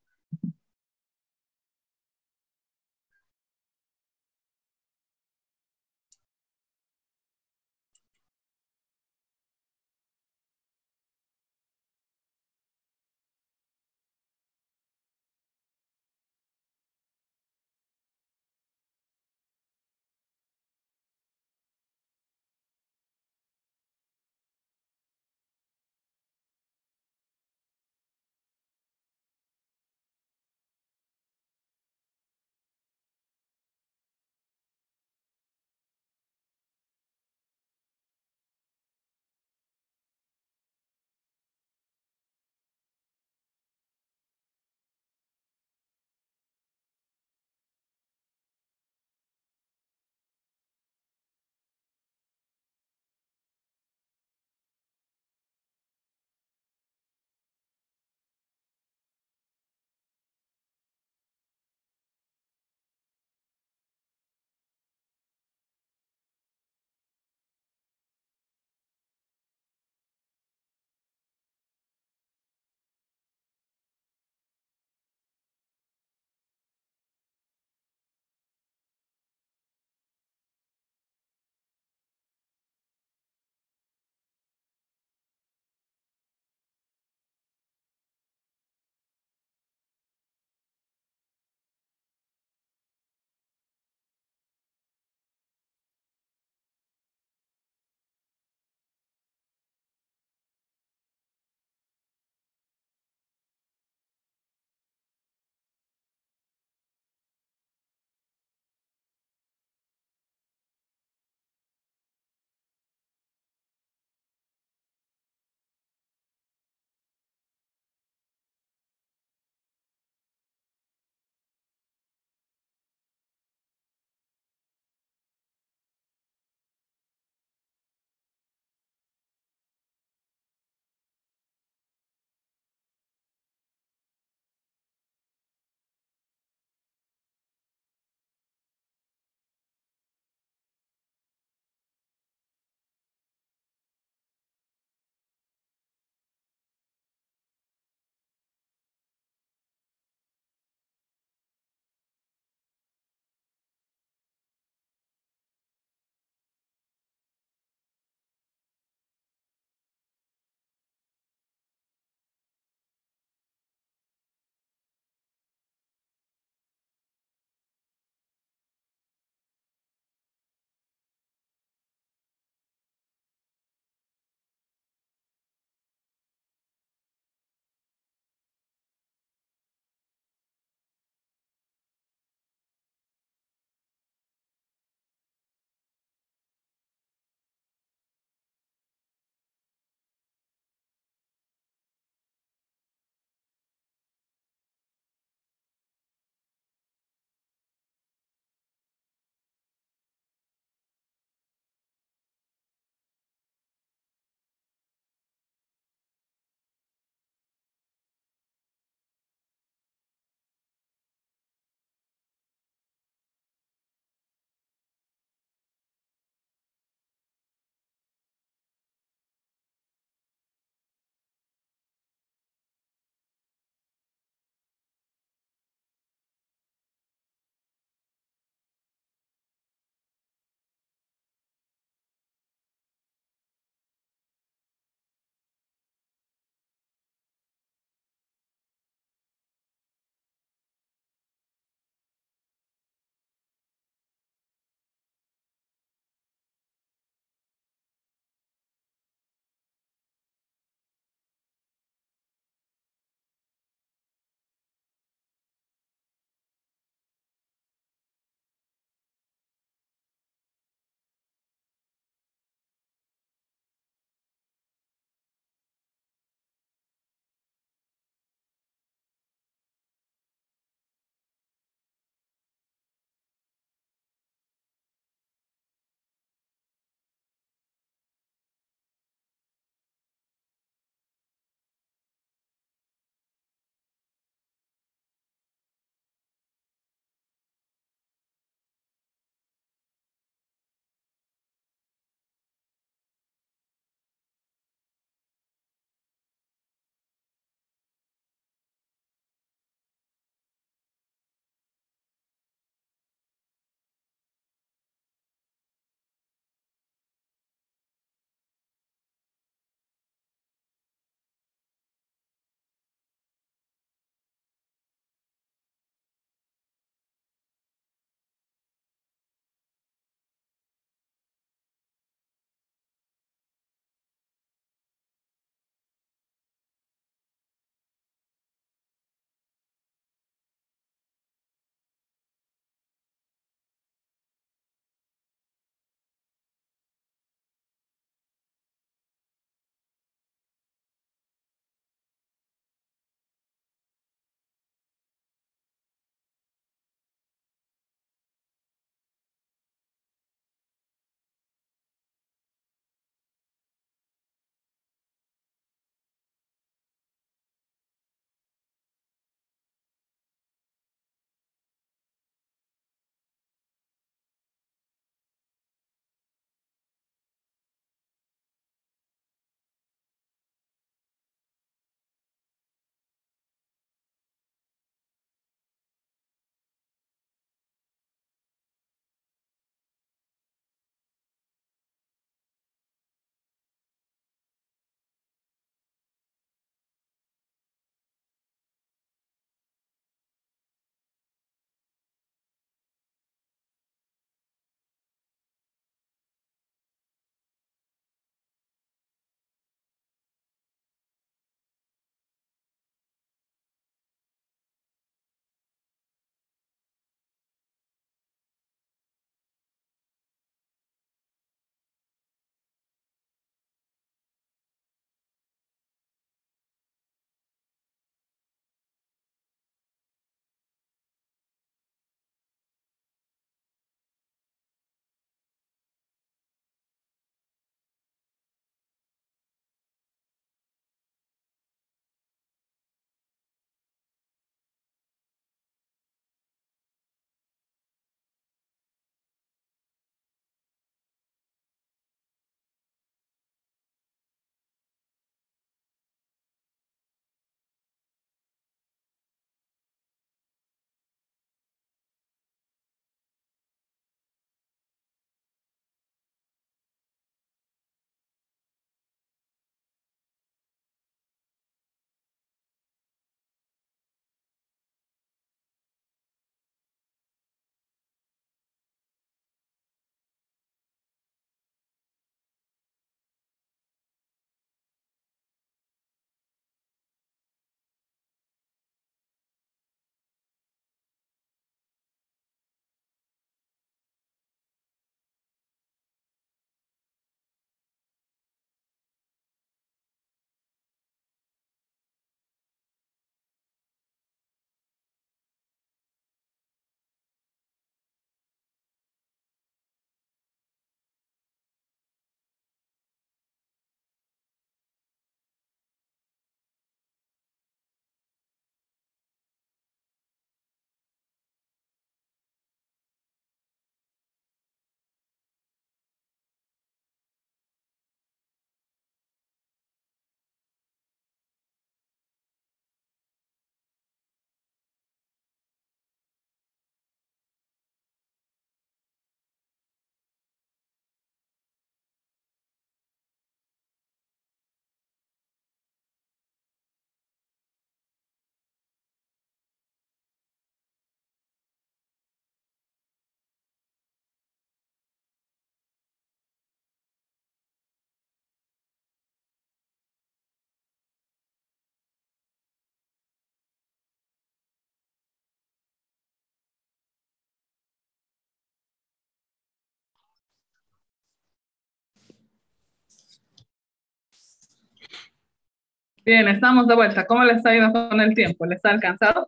Bien, estamos de vuelta. ¿Cómo les ha ido con el tiempo? ¿Les ha alcanzado?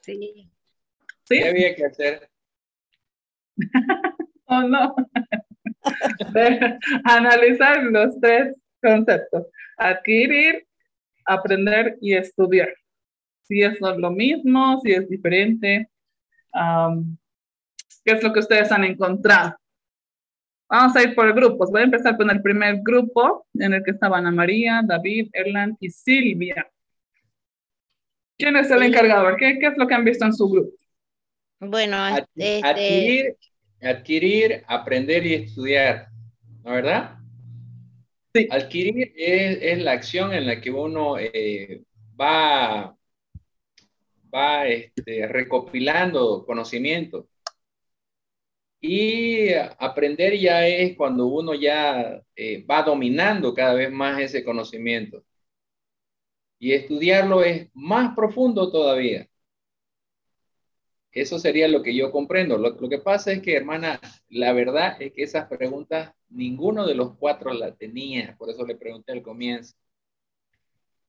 Sí. ¿Sí? ¿Qué había que hacer? [laughs] ¿O no? [laughs] Analizar los tres conceptos. Adquirir, aprender y estudiar. Si es lo mismo, si es diferente. ¿Qué es lo que ustedes han encontrado? Vamos a ir por grupos. Voy a empezar con el primer grupo en el que estaban Ana María, David, Erland y Silvia. ¿Quién es el encargado? ¿Qué, ¿Qué, es lo que han visto en su grupo? Bueno, este... adquirir, adquirir, aprender y estudiar, ¿no verdad? Sí. Adquirir es, es la acción en la que uno eh, va, va este, recopilando conocimiento. Y aprender ya es cuando uno ya eh, va dominando cada vez más ese conocimiento. Y estudiarlo es más profundo todavía. Eso sería lo que yo comprendo. Lo, lo, que pasa es que, hermana, la verdad es que esas preguntas ninguno de los cuatro la tenía. Por eso le pregunté al comienzo.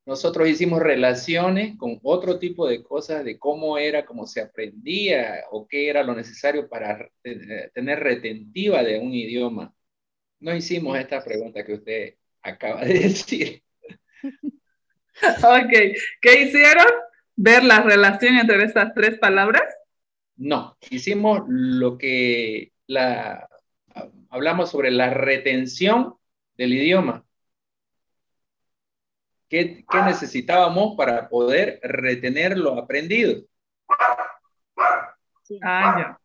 Nosotros hicimos relaciones con otro tipo de cosas, de cómo era, cómo se aprendía o qué era lo necesario para tener retentiva de un idioma. No hicimos esta pregunta que usted acaba de [laughs] decir. Ok, ¿qué hicieron? ¿Ver la relación entre estas tres palabras? No, hicimos lo que la, hablamos sobre la retención del idioma. ¿Qué, ¿Qué, necesitábamos para poder retener lo aprendido? Ah, ya.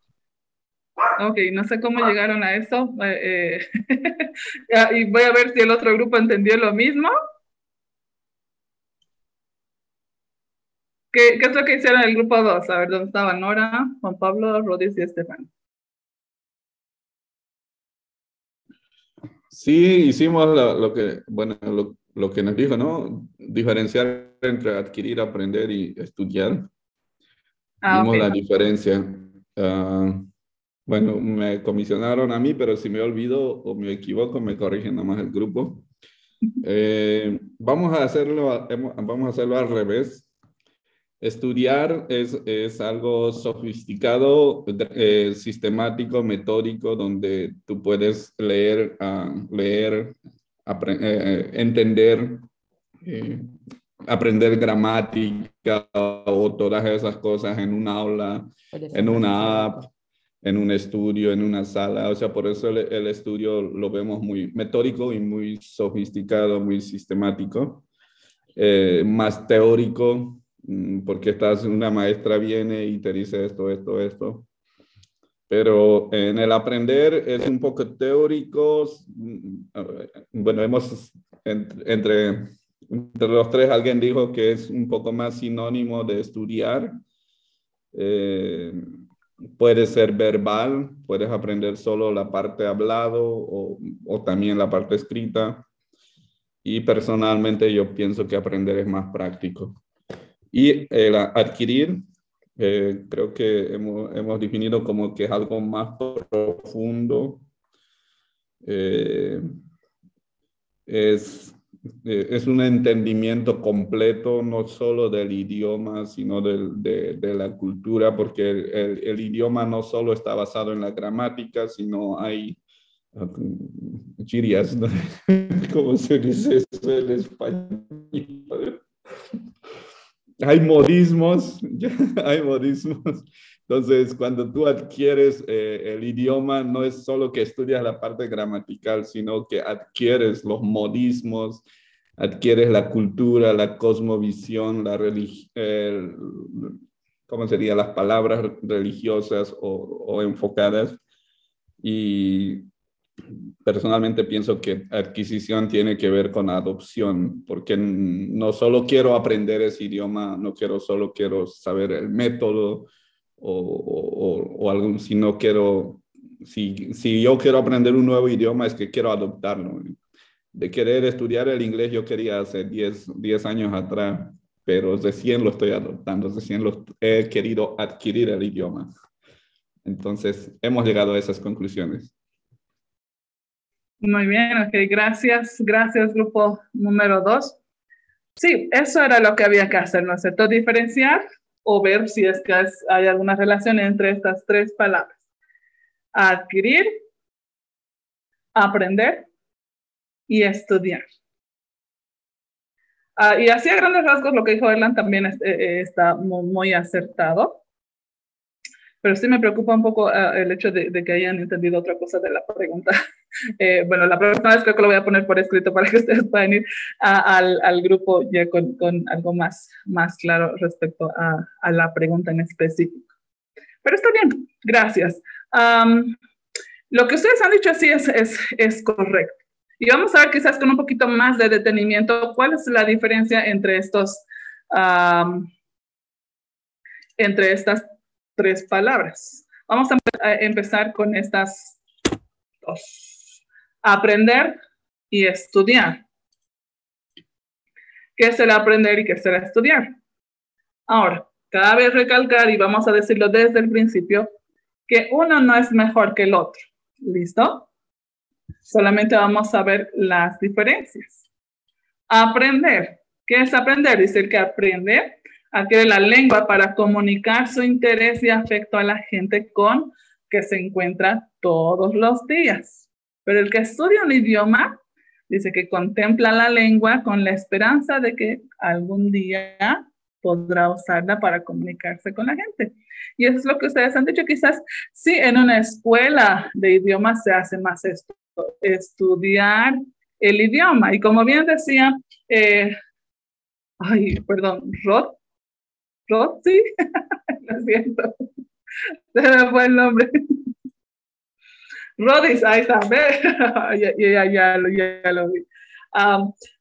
Ok, no sé cómo llegaron a eso. Eh, eh, [laughs] y voy a ver si el otro grupo entendió lo mismo. ¿Qué, ¿Qué, es lo que hicieron el grupo 2? A ver, ¿dónde estaban Nora, Juan Pablo, Rodríguez y Estefan? Sí, hicimos lo, lo que, bueno, lo, lo, que nos dijo, ¿no? Diferenciar entre adquirir, aprender y estudiar. Ah, Vimos la diferencia. Ah, bueno, me comisionaron a mí, pero si me olvido o me equivoco, me corrigen nomás el grupo. Eh, vamos, a hacerlo, vamos a hacerlo al revés. Estudiar es, es algo sofisticado, eh, sistemático, metódico, donde tú puedes leer, uh, leer eh, entender, eh, aprender gramática o todas esas cosas en un aula, en una app, en un estudio, en una sala. O sea, por eso el, el estudio lo vemos muy metódico y muy sofisticado, muy sistemático, eh, más teórico, porque estás, una maestra viene y te dice esto, esto, esto. Pero en el aprender es un poco teórico. Bueno, hemos, entre, entre los tres, alguien dijo que es un poco más sinónimo de estudiar. Eh, puede ser verbal, puedes aprender solo la parte hablado o, o también la parte escrita. Y personalmente yo pienso que aprender es más práctico. Y el adquirir, eh, creo que hemos, hemos, definido como que es algo más profundo. Eh, es, eh, es un entendimiento completo, no solo del idioma, sino del, de, de, la cultura, porque el, el, el, idioma no solo está basado en la gramática, sino hay chirias, ¿no? [laughs] ¿cómo se dice eso en español? Hay modismos, [laughs] hay modismos. Entonces, cuando tú adquieres eh, el idioma, no es solo que estudias la parte gramatical, sino que adquieres los modismos, adquieres la cultura, la cosmovisión, la eh, ¿cómo sería? Las palabras religiosas o, o enfocadas. Y personalmente pienso que adquisición tiene que ver con adopción, porque no solo quiero aprender ese idioma, no quiero solo quiero saber el método o, o, o algo, sino quiero, si, si yo quiero aprender un nuevo idioma es que quiero adoptarlo. De querer estudiar el inglés yo quería hace 10, 10 años atrás, pero recién lo estoy adoptando, recién lo he querido adquirir el idioma. Entonces, hemos llegado a esas conclusiones. Muy bien, ok, gracias, gracias grupo número dos. Sí, eso era lo que había que hacer, ¿no es cierto? Diferenciar o ver si es hay alguna relación entre estas tres palabras. Adquirir, aprender y estudiar. Ah, y así a grandes rasgos lo que dijo Erland también eh, está muy, acertado. Pero sí me preocupa un poco ah, el hecho de, que hayan entendido otra cosa de la pregunta. [laughs] Eh, bueno, la próxima vez creo que lo voy a poner por escrito para que [laughs] ustedes puedan ir al, grupo ya con, algo más, más claro respecto a, la pregunta en específico. Pero está bien, gracias. lo que ustedes han dicho así es, es, es correcto. Y vamos a ver quizás con un poquito más de detenimiento cuál es la diferencia entre estos, entre estas tres palabras. Vamos a empezar con estas dos. Aprender y estudiar. ¿Qué será aprender y qué será estudiar? Ahora, cada vez recalcar y vamos a decirlo desde el principio, que uno no es mejor que el otro. ¿Listo? Solamente vamos a ver las diferencias. Aprender. ¿Qué es aprender? Dice que aprende adquiere la lengua para comunicar su interés y afecto a la gente con que se encuentra todos los días. Pero el que estudia un idioma dice que contempla la lengua con la esperanza de que algún día podrá usarla para comunicarse con la gente. Y eso es lo que ustedes han dicho. Quizás sí, en una escuela de idiomas se hace más esto, estudiar el idioma. Y como bien decía, eh, ay, perdón, Rod, Rod, sí, [laughs] lo siento, [laughs] se me fue el nombre. Rodis, ahí está, [laughs] ya, ya, ya, ya, lo vi.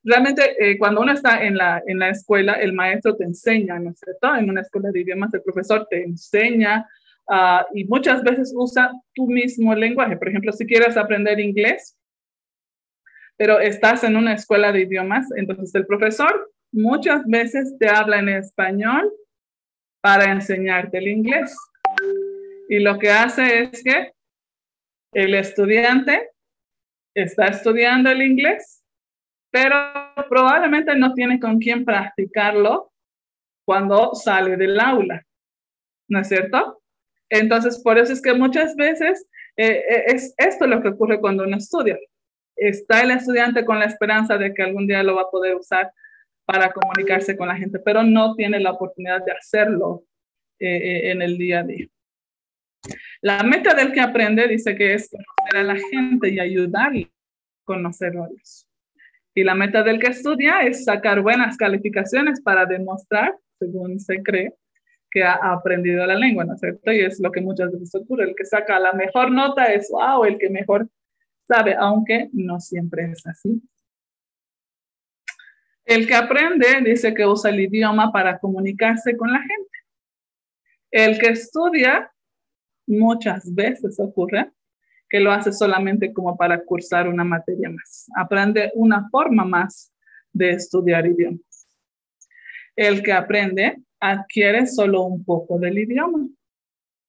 realmente, eh, cuando uno está en la, en la escuela, el maestro te enseña, ¿no es cierto? En una escuela de idiomas, el profesor te enseña Ah, y muchas veces usa tu mismo lenguaje. Por ejemplo, si quieres aprender inglés, pero estás en una escuela de idiomas, entonces el profesor muchas veces te habla en español para enseñarte el inglés. Y lo que hace es que el estudiante está estudiando el inglés, pero probablemente no tiene con quién practicarlo cuando sale del aula. ¿No es cierto? Entonces, por eso es que muchas veces eh, eh, es esto lo que ocurre cuando uno estudia. Está el estudiante con la esperanza de que algún día lo va a poder usar para comunicarse con la gente, pero no tiene la oportunidad de hacerlo eh, en el día a día. La meta del que aprende dice que es conocer a la gente y ayudarle a conocerlos. Y la meta del que estudia es sacar buenas calificaciones para demostrar, según se cree, que ha aprendido la lengua, ¿no es cierto? Y es lo que muchas veces ocurre. El que saca la mejor nota es, wow, el que mejor sabe, aunque no siempre es así. El que aprende dice que usa el idioma para comunicarse con la gente. El que estudia, muchas veces ocurre que lo hace solamente como para cursar una materia más. Aprende una forma más de estudiar idiomas. El que aprende adquiere solo un poco del idioma,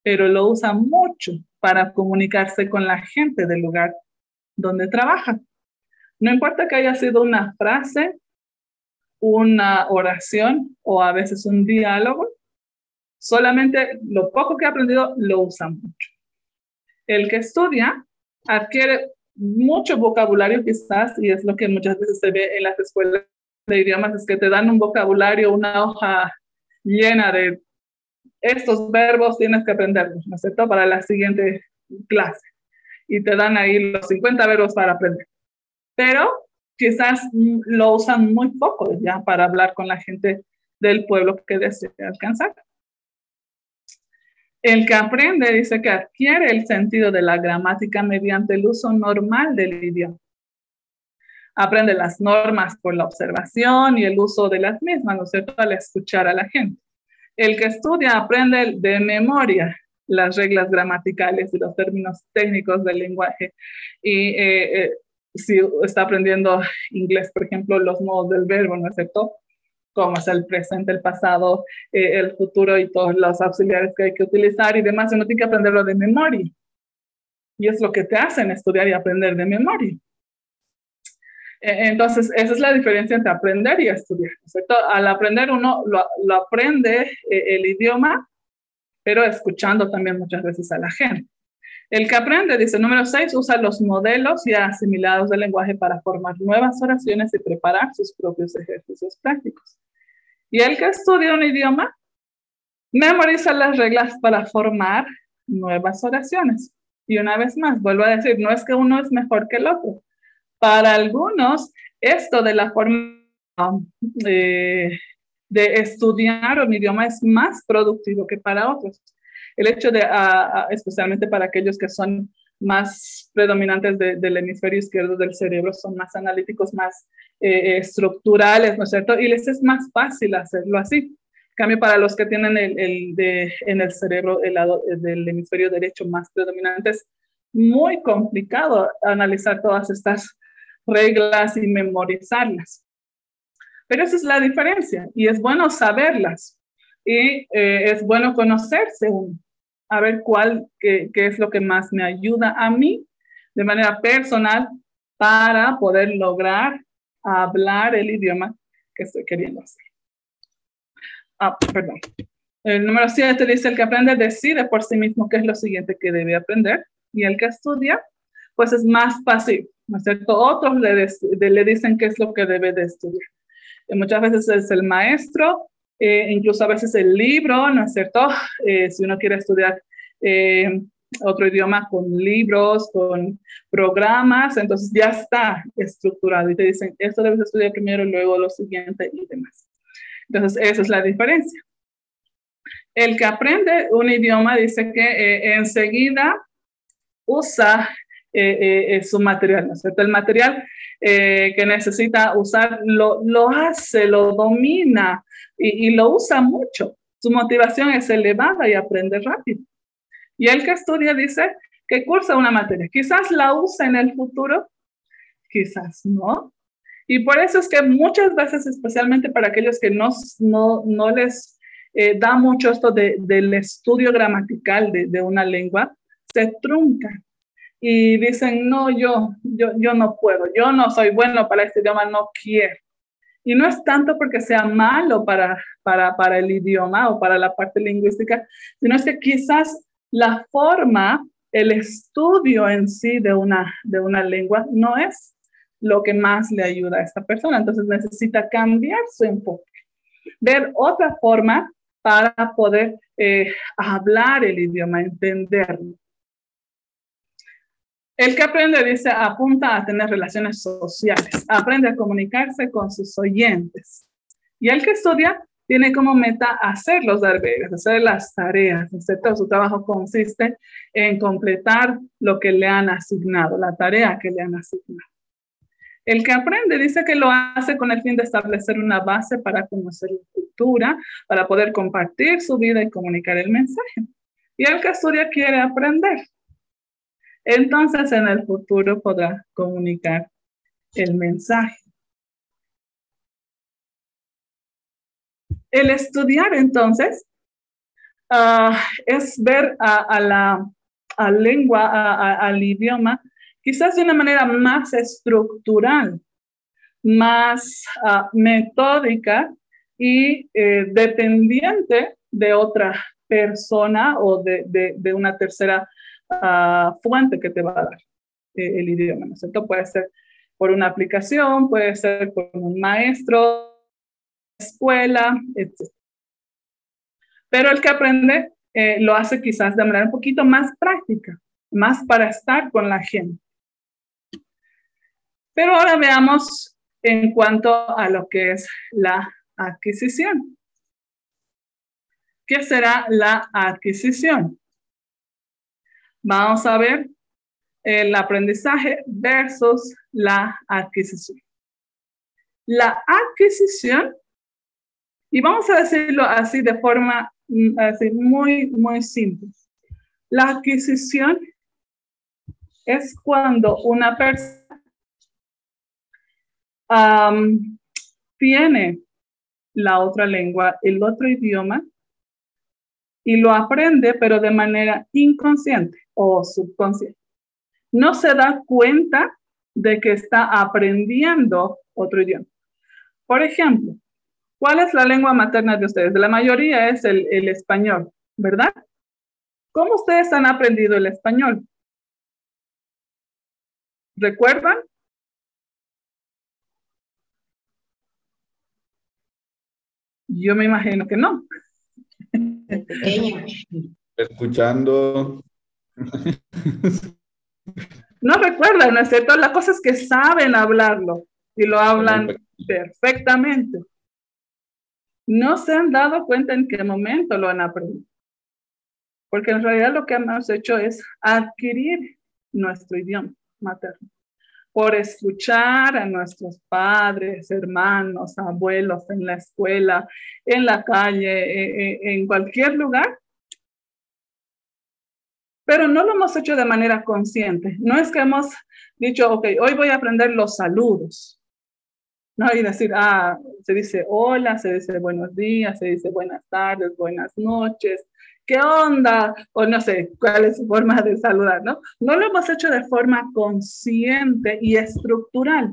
pero lo usa mucho para comunicarse con la gente del lugar donde trabaja. No importa que haya sido una frase, una oración o a veces un diálogo, solamente lo poco que ha aprendido lo usa mucho. El que estudia adquiere mucho vocabulario quizás, y es lo que muchas veces se ve en las escuelas de idiomas, es que te dan un vocabulario, una hoja llena de estos verbos, tienes que aprenderlos, ¿no es cierto? Para la siguiente clase. Y te dan ahí los 50 verbos para aprender. Pero quizás lo usan muy poco ya para hablar con la gente del pueblo que desea alcanzar. El que aprende dice que adquiere el sentido de la gramática mediante el uso normal del idioma aprende las normas por la observación y el uso de las mismas, ¿no es cierto?, al escuchar a la gente. El que estudia aprende de memoria las reglas gramaticales y los términos técnicos del lenguaje. Y eh, eh, si está aprendiendo inglés, por ejemplo, los modos del verbo, ¿no es cierto? Como es el presente, el pasado, eh, el futuro y todos los auxiliares que hay que utilizar y demás, uno tiene que aprenderlo de memoria. Y es lo que te hacen estudiar y aprender de memoria. E, entonces, esa es la diferencia entre aprender y estudiar. ¿cierto? Al aprender uno lo, lo aprende eh, el idioma, pero escuchando también muchas veces a la gente. El que aprende, dice número 6, usa los modelos ya asimilados del lenguaje para formar nuevas oraciones y preparar sus propios ejercicios prácticos. Y el que estudia un idioma, memoriza las reglas para formar nuevas oraciones. Y una vez más, vuelvo a decir, no es que uno es mejor que el otro. Para algunos, esto de la forma eh, de estudiar un idioma es más productivo que para otros. El hecho de, especialmente para aquellos que son más predominantes del hemisferio izquierdo del cerebro, son más analíticos, más eh, estructurales, ¿no es cierto? Y les es más fácil hacerlo así cambio, para los que tienen el, de, en el cerebro el lado del hemisferio derecho más predominante, es muy complicado analizar todas estas reglas y memorizarlas. Pero esa es la diferencia y es bueno saberlas y eh, es bueno conocerse a ver cuál, qué, qué es lo que más me ayuda a mí de manera personal para poder lograr hablar el idioma que estoy queriendo hacer. Ah, perdón. El número 7 dice, el que aprende decide por sí mismo qué es lo siguiente que debe aprender y el que estudia, pues es más pasivo, ¿no es cierto? Otros le, le dicen qué es lo que debe de estudiar. Y muchas veces es el maestro, eh, incluso a veces el libro, ¿no es cierto? [laughs] Eh, si uno quiere estudiar eh, otro idioma con libros, con programas, entonces ya está estructurado y te dicen, esto debes estudiar primero, luego lo siguiente y demás. Entonces, esa es la diferencia. El que aprende un idioma dice que eh, enseguida usa su material, ¿no es cierto? El material que necesita usar lo, lo hace, lo domina y, lo usa mucho. Su motivación es elevada y aprende rápido. Y el que estudia dice que cursa una materia. Quizás la usa en el futuro, quizás no, y por eso es que muchas veces, especialmente para aquellos que no, no, no les eh, da mucho esto de, del estudio gramatical de, de, una lengua, se truncan y dicen, no, yo, yo, yo no puedo, yo no soy bueno para este idioma, no quiero. Y no es tanto porque sea malo para, para, para el idioma o para la parte lingüística, sino es que quizás la forma, el estudio en sí de una, de una lengua no es lo que más le ayuda a esta persona. Entonces necesita cambiar su enfoque, ver otra forma para poder eh, hablar el idioma, entenderlo. El que aprende, dice, apunta a tener relaciones sociales, aprende a comunicarse con sus oyentes. Y el que estudia tiene como meta hacer los deberes, hacer las tareas, todo Su trabajo consiste en completar lo que le han asignado, la tarea que le han asignado. El que aprende dice que lo hace con el fin de establecer una base para conocer la cultura, para poder compartir su vida y comunicar el mensaje. Y el que estudia quiere aprender. Entonces en el futuro podrá comunicar el mensaje. El estudiar entonces uh, es ver a, la a lengua, al idioma, quizás de una manera más estructural, más uh, metódica y eh, dependiente de otra persona o de, de, de una tercera uh, fuente que te va a dar eh, el idioma, ¿no es cierto? Puede ser por una aplicación, puede ser por un maestro, escuela, etc. Pero el que aprende eh, lo hace quizás de manera un poquito más práctica, más para estar con la gente. Pero ahora veamos en cuanto a lo que es la adquisición. ¿Qué será la adquisición? Vamos a ver el aprendizaje versus la adquisición. La adquisición, y vamos a decirlo así de forma mm, así muy, muy simple. La adquisición es cuando una persona tiene la otra lengua, el otro idioma, y lo aprende, pero de manera inconsciente o subconsciente. No se da cuenta de que está aprendiendo otro idioma. Por ejemplo, ¿cuál es la lengua materna de ustedes? De la mayoría es el, el español, ¿verdad? ¿Cómo ustedes han aprendido el español? ¿Recuerdan? Yo me imagino que no. Escuchando. No recuerdan, ¿no es cierto? La cosa es que saben hablarlo y lo hablan perfectamente. No se han dado cuenta en qué momento lo han aprendido. Porque en realidad lo que hemos hecho es adquirir nuestro idioma materno por escuchar a nuestros padres, hermanos, abuelos en la escuela, en la calle, e, e, en cualquier lugar. Pero no lo hemos hecho de manera consciente. No es que hemos dicho, ok, hoy voy a aprender los saludos. No, y decir, ah, se dice hola, se dice buenos días, se dice buenas tardes, buenas noches, ¿qué onda? O no sé cuál es su forma de saludar, ¿no? No lo hemos hecho de forma consciente y estructural,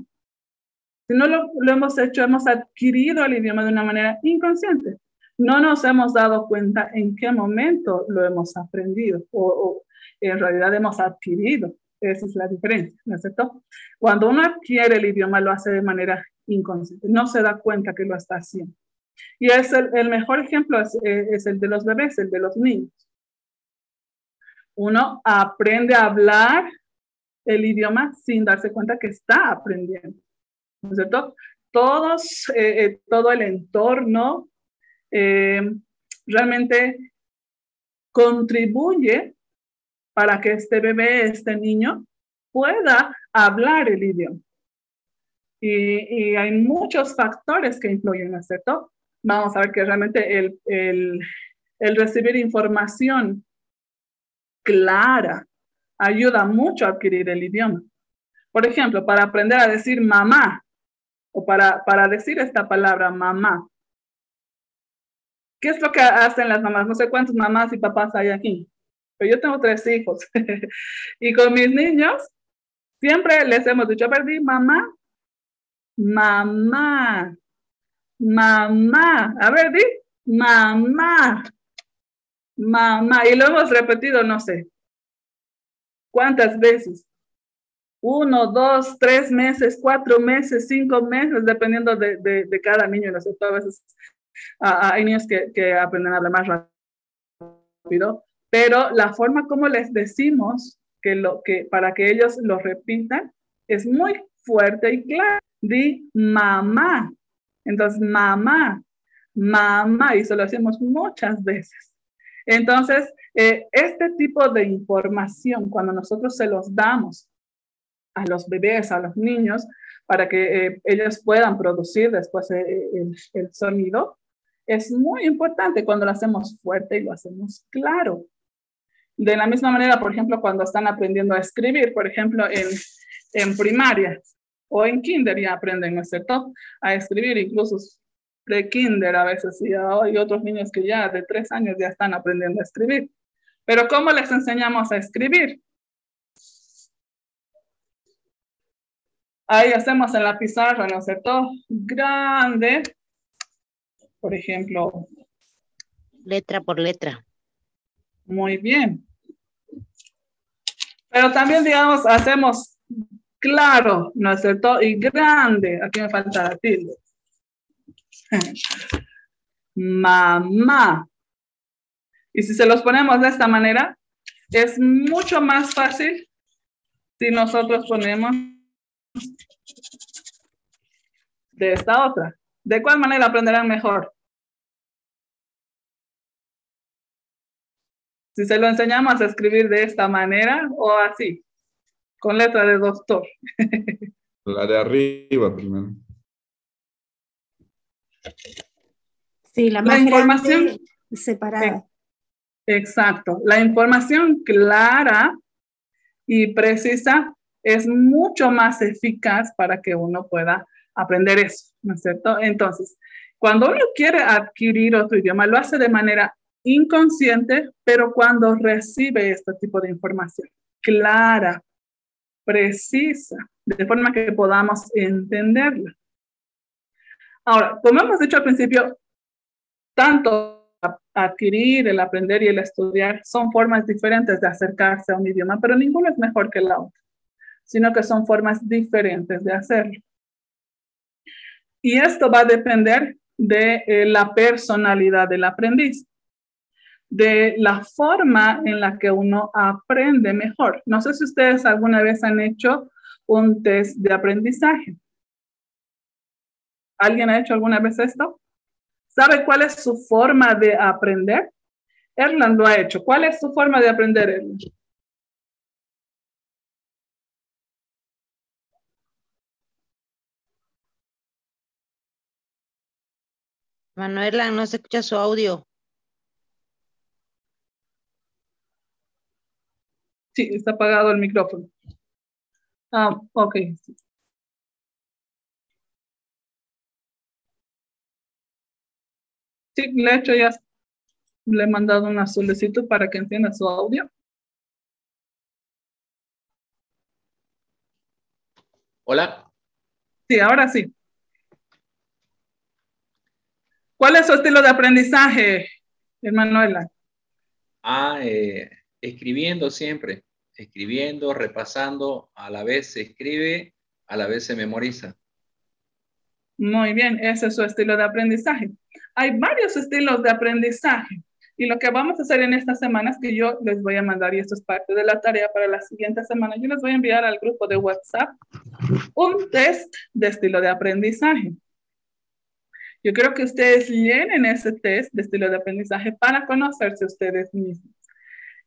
sino lo, lo hemos hecho, hemos adquirido el idioma de una manera inconsciente. No nos hemos dado cuenta en qué momento lo hemos aprendido o, o en realidad hemos adquirido. Esa es la diferencia, ¿no es cierto? Cuando uno adquiere el idioma lo hace de manera inconsciente, no se da cuenta que lo está haciendo. Y es el, mejor ejemplo eh, es, el de los bebés, el de los niños. Uno aprende a hablar el idioma sin darse cuenta que está aprendiendo. ¿No es cierto? Todos, eh, eh, todo el entorno realmente contribuye para que este bebé, este niño, pueda hablar el idioma. Y, y, hay muchos factores que influyen, ¿no es cierto? Vamos a ver que realmente el, el, el recibir información clara ayuda mucho a adquirir el idioma. Por ejemplo, para aprender a decir mamá o para, para decir esta palabra mamá. ¿Qué es lo que hacen las mamás? No sé cuántas mamás y papás hay aquí, pero yo tengo tres hijos. [laughs] y con mis niños siempre les hemos dicho, perdí mamá, mamá, mamá. A ver, di, mamá, mamá. Y lo hemos repetido, no sé, cuántas veces. Uno, dos, tres meses, cuatro meses, cinco meses, dependiendo de, de, cada niño. ¿no? A veces hay niños que, que aprenden a hablar más rápido, pero la forma como les decimos que lo que para que ellos lo repitan es muy fuerte y clara. Di mamá, entonces, mamá, mamá, y eso lo hacemos muchas veces. Entonces, eh, este tipo de información, cuando nosotros se los damos a los bebés, a los niños, para que eh, ellos puedan producir después eh, el, el, sonido, es muy importante cuando lo hacemos fuerte y lo hacemos claro. De la misma manera, por ejemplo, cuando están aprendiendo a escribir, por ejemplo, en, en primaria, o en kinder ya aprenden, ¿no es cierto? A escribir, incluso de kinder a veces, y hay otros niños que ya de tres años ya están aprendiendo a escribir. Pero ¿cómo les enseñamos a escribir? Ahí hacemos en la pizarra, ¿no es cierto? Grande, por ejemplo. Letra por letra. Muy bien. Pero también, digamos, hacemos claro, ¿no es? Y grande, aquí me falta la tilde. Mamá. Y si se los ponemos de esta manera, es mucho más fácil si nosotros ponemos de esta otra. ¿De cuál manera aprenderán mejor? Si se lo enseñamos a escribir de esta manera o así con letra de doctor. [laughs] La de arriba primero. Sí, la, más información separada. Exacto. La información clara y precisa es mucho más eficaz para que uno pueda aprender eso, ¿no es cierto? Entonces, cuando uno quiere adquirir otro idioma, lo hace de manera inconsciente, pero cuando recibe este tipo de información clara, precisa, de forma que podamos entenderla. Ahora, como hemos dicho al principio, tanto adquirir, el aprender y el estudiar son formas diferentes de acercarse a un idioma, pero ninguno es mejor que la otra, sino que son formas diferentes de hacerlo. Y esto va a depender de eh, la personalidad del aprendiz, de la forma en la que uno aprende mejor. No sé si ustedes alguna vez han hecho un test de aprendizaje. ¿Alguien ha hecho alguna vez esto? ¿Sabe cuál es su forma de aprender? Erland lo ha hecho. ¿Cuál es su forma de aprender, Erland? Manuela, no se escucha su audio. Sí, está apagado el micrófono. Ah, ok. Sí, le he hecho ya, le he mandado una solicitud para que encienda su audio. Hola. Sí, ahora sí. ¿Cuál es su estilo de aprendizaje, Emanuela? Ah, eh, escribiendo siempre, escribiendo, repasando, a la vez se escribe, a la vez se memoriza. Muy bien, ese es su estilo de aprendizaje. Hay varios estilos de aprendizaje y lo que vamos a hacer en estas semanas que yo les voy a mandar, y esto es parte de la tarea para la siguiente semana, yo les voy a enviar al grupo de WhatsApp un test de estilo de aprendizaje. Yo creo que ustedes llenen ese test de estilo de aprendizaje para conocerse ustedes mismos.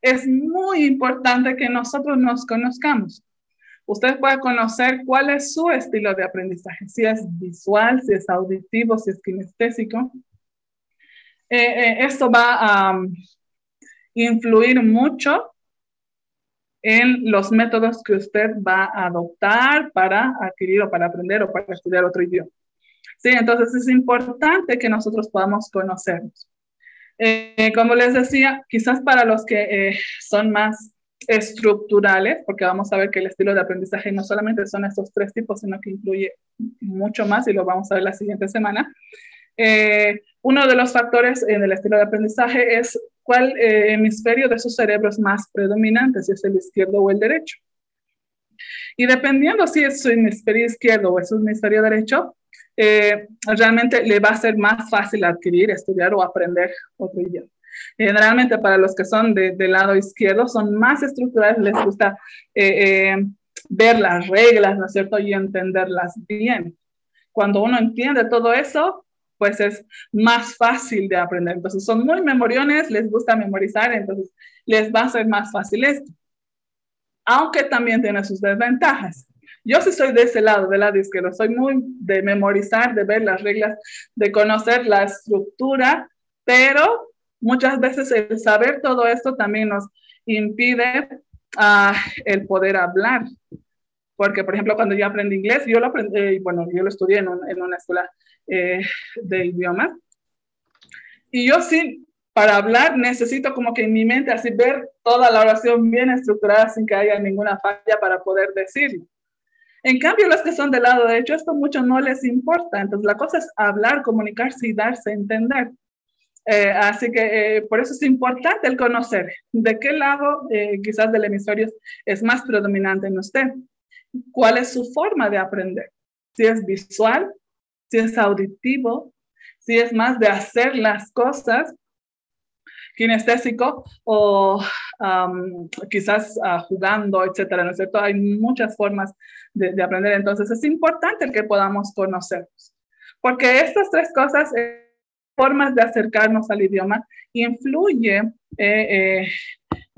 Es muy importante que nosotros nos conozcamos. Usted puede conocer cuál es su estilo de aprendizaje, si es visual, si es auditivo, si es kinestésico. Eh, eh, esto va a um, influir mucho en los métodos que usted va a adoptar para adquirir o para aprender o para estudiar otro idioma. Sí, entonces es importante que nosotros podamos conocernos. Eh, como les decía, quizás para los que eh, son más estructurales, porque vamos a ver que el estilo de aprendizaje no solamente son estos tres tipos, sino que incluye mucho más y lo vamos a ver la siguiente semana. Eh, uno de los factores en el estilo de aprendizaje es cuál hemisferio de su cerebro es más predominante, si es el izquierdo o el derecho. Y dependiendo si es su hemisferio izquierdo o es su hemisferio derecho, eh, realmente le va a ser más fácil adquirir, estudiar o aprender otro idioma. Generalmente para los que son del lado izquierdo son más estructurales, les gusta eh, eh, ver las reglas, ¿no es? Y entenderlas bien. Cuando uno entiende todo eso, pues es más fácil de aprender. Entonces son muy memoriones, les gusta memorizar, entonces les va a ser más fácil esto. Aunque también tiene sus desventajas. Yo sí soy de ese lado, del lado izquierdo. Soy muy de memorizar, de ver las reglas, de conocer la estructura, pero muchas veces el saber todo esto también nos impide uh, el poder hablar. Porque, por ejemplo, cuando yo aprendí inglés, yo lo aprendí, eh, bueno, yo lo estudié en, en una escuela eh, de idiomas. Y yo sí, para hablar, necesito como que en mi mente así ver toda la oración bien estructurada sin que haya ninguna falla para poder decirlo. En cambio, los que son del lado derecho, esto mucho no les importa. Entonces, la cosa es hablar, comunicarse y darse a entender. Eh, así que eh, por eso es importante el conocer de qué lado eh, quizás del hemisferio es más predominante en usted. ¿Cuál es su forma de aprender? Si es visual, si es auditivo, si es más de hacer las cosas kinestésico o quizás uh, jugando, etcétera, ¿no es cierto? Hay muchas formas de, de, aprender, entonces es importante que podamos conocernos, porque estas tres cosas, eh, formas de acercarnos al idioma, influye eh, eh,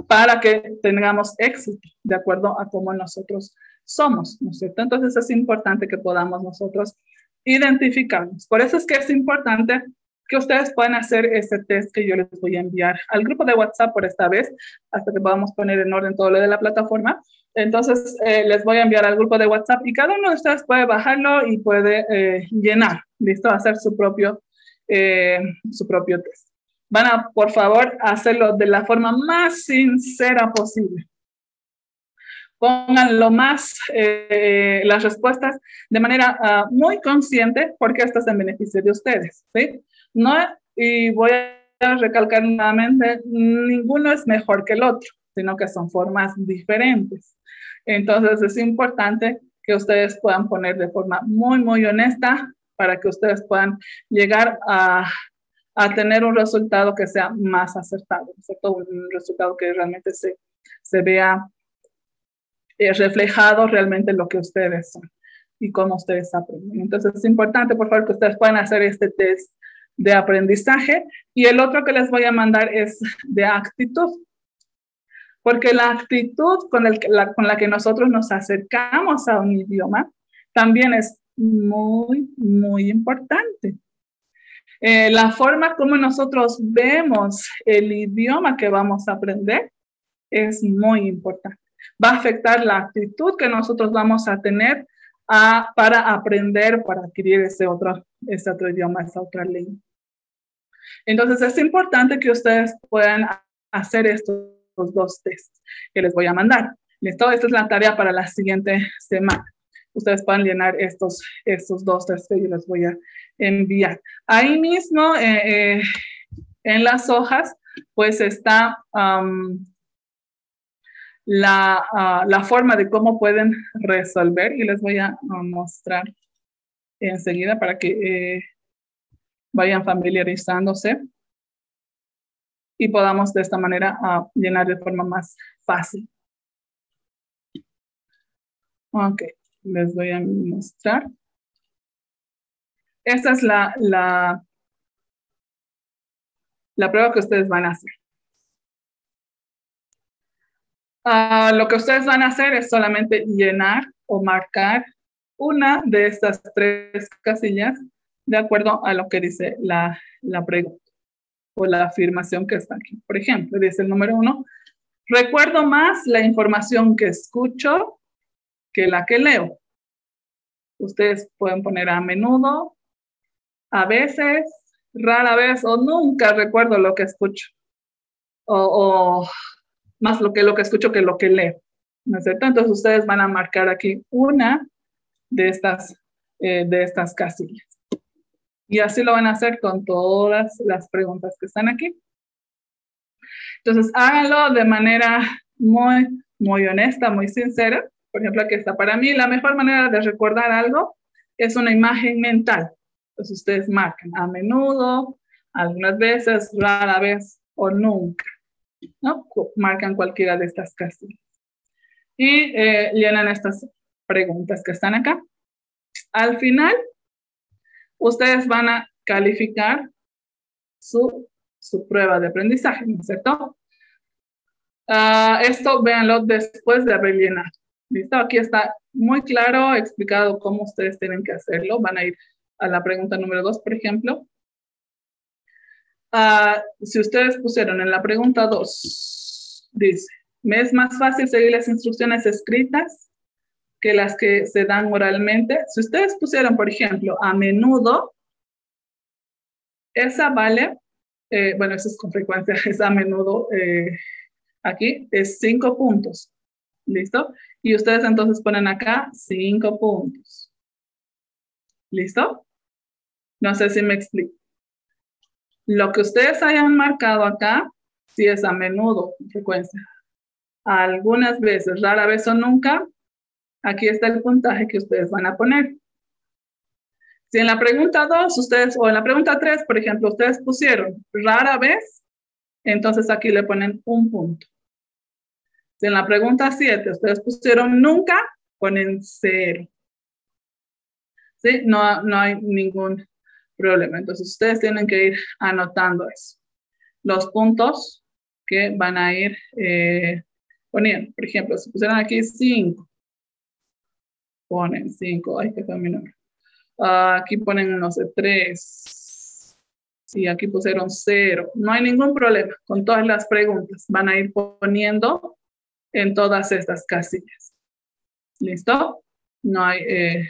para que tengamos éxito de acuerdo a cómo nosotros somos, ¿no es cierto? Entonces es importante que podamos nosotros identificarnos. Por eso es que es importante que ustedes pueden hacer ese test que yo les voy a enviar al grupo de WhatsApp por esta vez, hasta que podamos poner en orden todo lo de la plataforma. Entonces, eh, les voy a enviar al grupo de WhatsApp y cada uno de ustedes puede bajarlo y puede eh, llenar, ¿listo? Hacer su propio, eh, su propio test. Van a, por favor, hacerlo de la forma más sincera posible. pongan lo más eh, las respuestas de manera ah, muy consciente porque esto es en beneficio de ustedes, ¿sí? No, y voy a recalcar nuevamente, ninguno es mejor que el otro, sino que son formas diferentes. Entonces es importante que ustedes puedan poner de forma muy, muy honesta para que ustedes puedan llegar a, a tener un resultado que sea más acertado, ¿cierto? un resultado que realmente se, se vea eh, reflejado realmente lo que ustedes son y cómo ustedes aprenden. Entonces es importante, por favor, que ustedes puedan hacer este test de aprendizaje. Y el otro que les voy a mandar es de actitud. Porque la actitud con, la que nosotros nos acercamos a un idioma también es muy, muy importante. Eh, la forma como nosotros vemos el idioma que vamos a aprender es muy importante va a afectar la actitud que nosotros vamos a tener a, para aprender, para adquirir ese otro, ese otro idioma, esa otra lengua. Entonces es importante que ustedes puedan hacer estos dos tests que les voy a mandar. ¿Listo? Esta es la tarea para la siguiente semana. Ustedes pueden llenar estos, estos dos tests que yo les voy a enviar. Ahí mismo, eh, eh, en las hojas, pues está la, ah, la, forma de cómo pueden resolver y les voy a mostrar enseguida para que eh, vayan familiarizándose y podamos de esta manera uh, llenar de forma más fácil. Ok, les voy a mostrar. Esta es la, la, la prueba que ustedes van a hacer. Ah, lo que ustedes van a hacer es solamente llenar o marcar una de estas tres casillas de acuerdo a lo que dice la, la pregunta o la afirmación que está aquí. Por ejemplo, dice el número uno, recuerdo más la información que escucho que la que leo. Ustedes pueden poner a menudo, a veces, rara vez o nunca recuerdo lo que escucho. O, o más lo que lo que escucho que lo que leo. ¿No es cierto? Entonces ustedes van a marcar aquí una de estas, eh, de estas casillas. Y así lo van a hacer con todas las preguntas que están aquí. Entonces háganlo de manera muy, muy honesta, muy sincera. Por ejemplo, aquí está. Para mí la mejor manera de recordar algo es una imagen mental. Entonces ustedes marcan a menudo, algunas veces, rara vez o nunca. ¿No? Marcan cualquiera de estas casillas. Y eh, llenan estas preguntas que están acá. Al final, ustedes van a calificar su, su prueba de aprendizaje, ¿no es cierto? Uh, esto véanlo después de rellenar. ¿Listo? Aquí está muy claro explicado cómo ustedes tienen que hacerlo. Van a ir a la pregunta número dos, por ejemplo. Uh, si ustedes pusieron en la pregunta 2, dice, ¿me es más fácil seguir las instrucciones escritas que las que se dan oralmente? Si ustedes pusieron, por ejemplo, a menudo, esa vale, eh, bueno, eso es con frecuencia, [laughs] es a menudo eh, aquí, es 5 puntos. ¿Listo? Y ustedes entonces ponen acá 5 puntos. ¿Listo? No sé si me explico. Lo que ustedes hayan marcado acá, si es a menudo, frecuencia, algunas veces, rara vez o nunca, aquí está el puntaje que ustedes van a poner. Si en la pregunta 2 ustedes, o en la pregunta 3, por ejemplo, ustedes pusieron rara vez, entonces aquí le ponen un punto. Si en la pregunta 7 ustedes pusieron nunca, ponen cero. ¿Sí? No, no hay ningún problema. Entonces ustedes tienen que ir anotando eso. Los puntos que van a ir eh, poniendo. Por ejemplo, si pusieron aquí 5, ponen 5, hay que terminar. aquí ponen, no sé, 3. Y aquí pusieron 0. No hay ningún problema con todas las preguntas. Van a ir poniendo en todas estas casillas. ¿Listo? No hay, eh,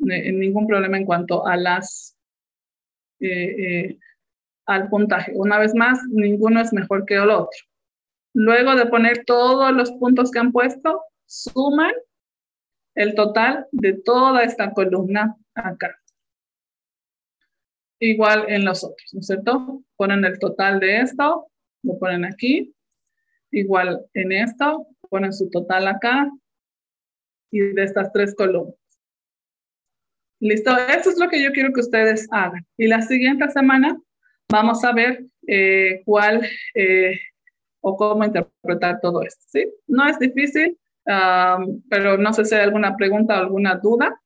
ningún problema en cuanto a las eh, eh, al puntaje. Una vez más, ninguno es mejor que el otro. Luego de poner todos los puntos que han puesto, suman el total de toda esta columna acá. Igual en los otros, ¿no es cierto? Ponen el total de esto, lo ponen aquí. Igual en esto, ponen su total acá. Y de estas tres columnas. Listo, eso es lo que yo quiero que ustedes hagan. Y la siguiente semana vamos a ver eh, cuál eh, o cómo interpretar todo esto. ¿sí? No es difícil, pero no sé si hay alguna pregunta o alguna duda.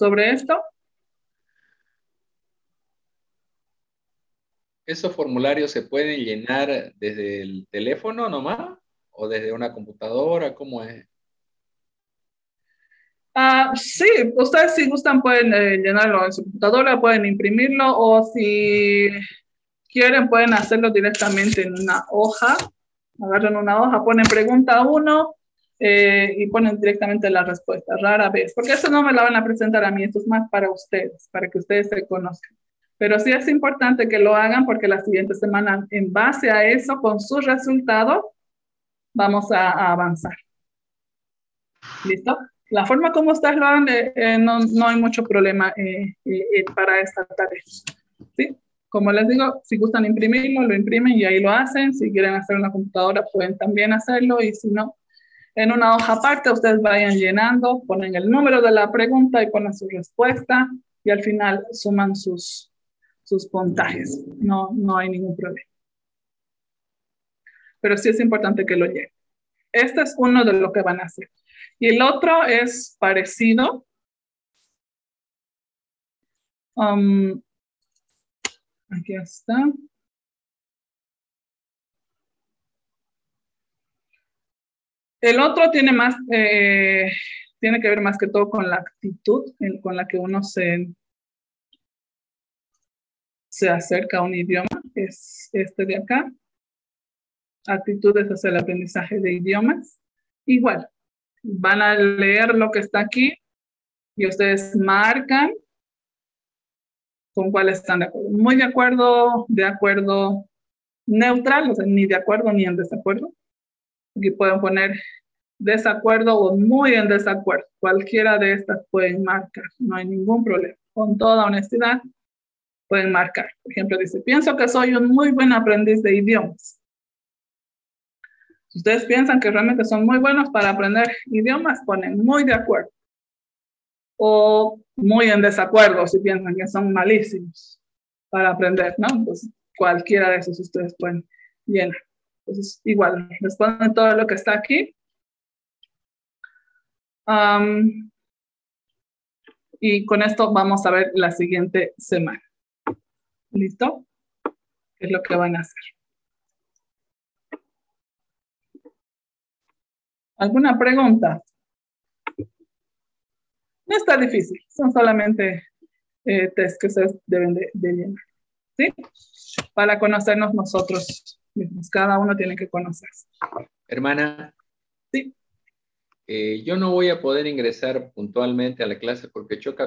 sobre esto. ¿Esos formularios se pueden llenar desde el teléfono nomás o desde una computadora? ¿Cómo es? Ah, sí, ustedes si gustan pueden eh, llenarlo en su computadora, pueden imprimirlo o si quieren pueden hacerlo directamente en una hoja. Agarran una hoja, ponen pregunta uno eh, y ponen directamente la respuesta, rara vez, porque eso no me la van a presentar a mí, esto es más para ustedes, para que ustedes se conozcan. Pero sí es importante que lo hagan porque la siguiente semana, en base a eso, con sus resultados, vamos a, avanzar. ¿Listo? La forma como ustedes lo eh, eh, no, no, hay mucho problema eh, para esta tarea. ¿Sí? Como les digo, si gustan imprimirlo, lo imprimen y ahí lo hacen. Si quieren hacer una computadora, pueden también hacerlo. Y si no, en una hoja aparte, ustedes vayan llenando, ponen el número de la pregunta y ponen su respuesta y al final suman sus, sus puntajes. No, no hay ningún problema. Pero sí es importante que lo lleven. Este es uno de lo que van a hacer. Y el otro es parecido. Um, aquí está. El otro tiene más, eh, tiene que ver más que todo con la actitud con la que uno se, se acerca a un idioma, es este de acá. Actitudes hacia el aprendizaje de idiomas. Igual, van a leer lo que está aquí y ustedes marcan con cuál están de acuerdo. Muy de acuerdo, de acuerdo neutral, o sea, ni de acuerdo ni en desacuerdo. Aquí pueden poner desacuerdo o muy en desacuerdo. Cualquiera de estas pueden marcar, no hay ningún problema. Con toda honestidad, pueden marcar. Por ejemplo, dice, pienso que soy un muy buen aprendiz de idiomas. Si ustedes piensan que realmente son muy buenos para aprender idiomas, ponen muy de acuerdo. O muy en desacuerdo si piensan que son malísimos para aprender, ¿no? Pues cualquiera de esos ustedes pueden llenar. Entonces, igual, responden todo lo que está aquí. y con esto vamos a ver la siguiente semana. ¿Listo? ¿Qué es lo que van a hacer? ¿Alguna pregunta? No está difícil, son solamente eh, test que ustedes deben de, llenar. ¿Sí? Para conocernos nosotros mismos. Cada uno tiene que conocerse. Hermana. Sí. Eh, yo no voy a poder ingresar puntualmente a la clase porque choca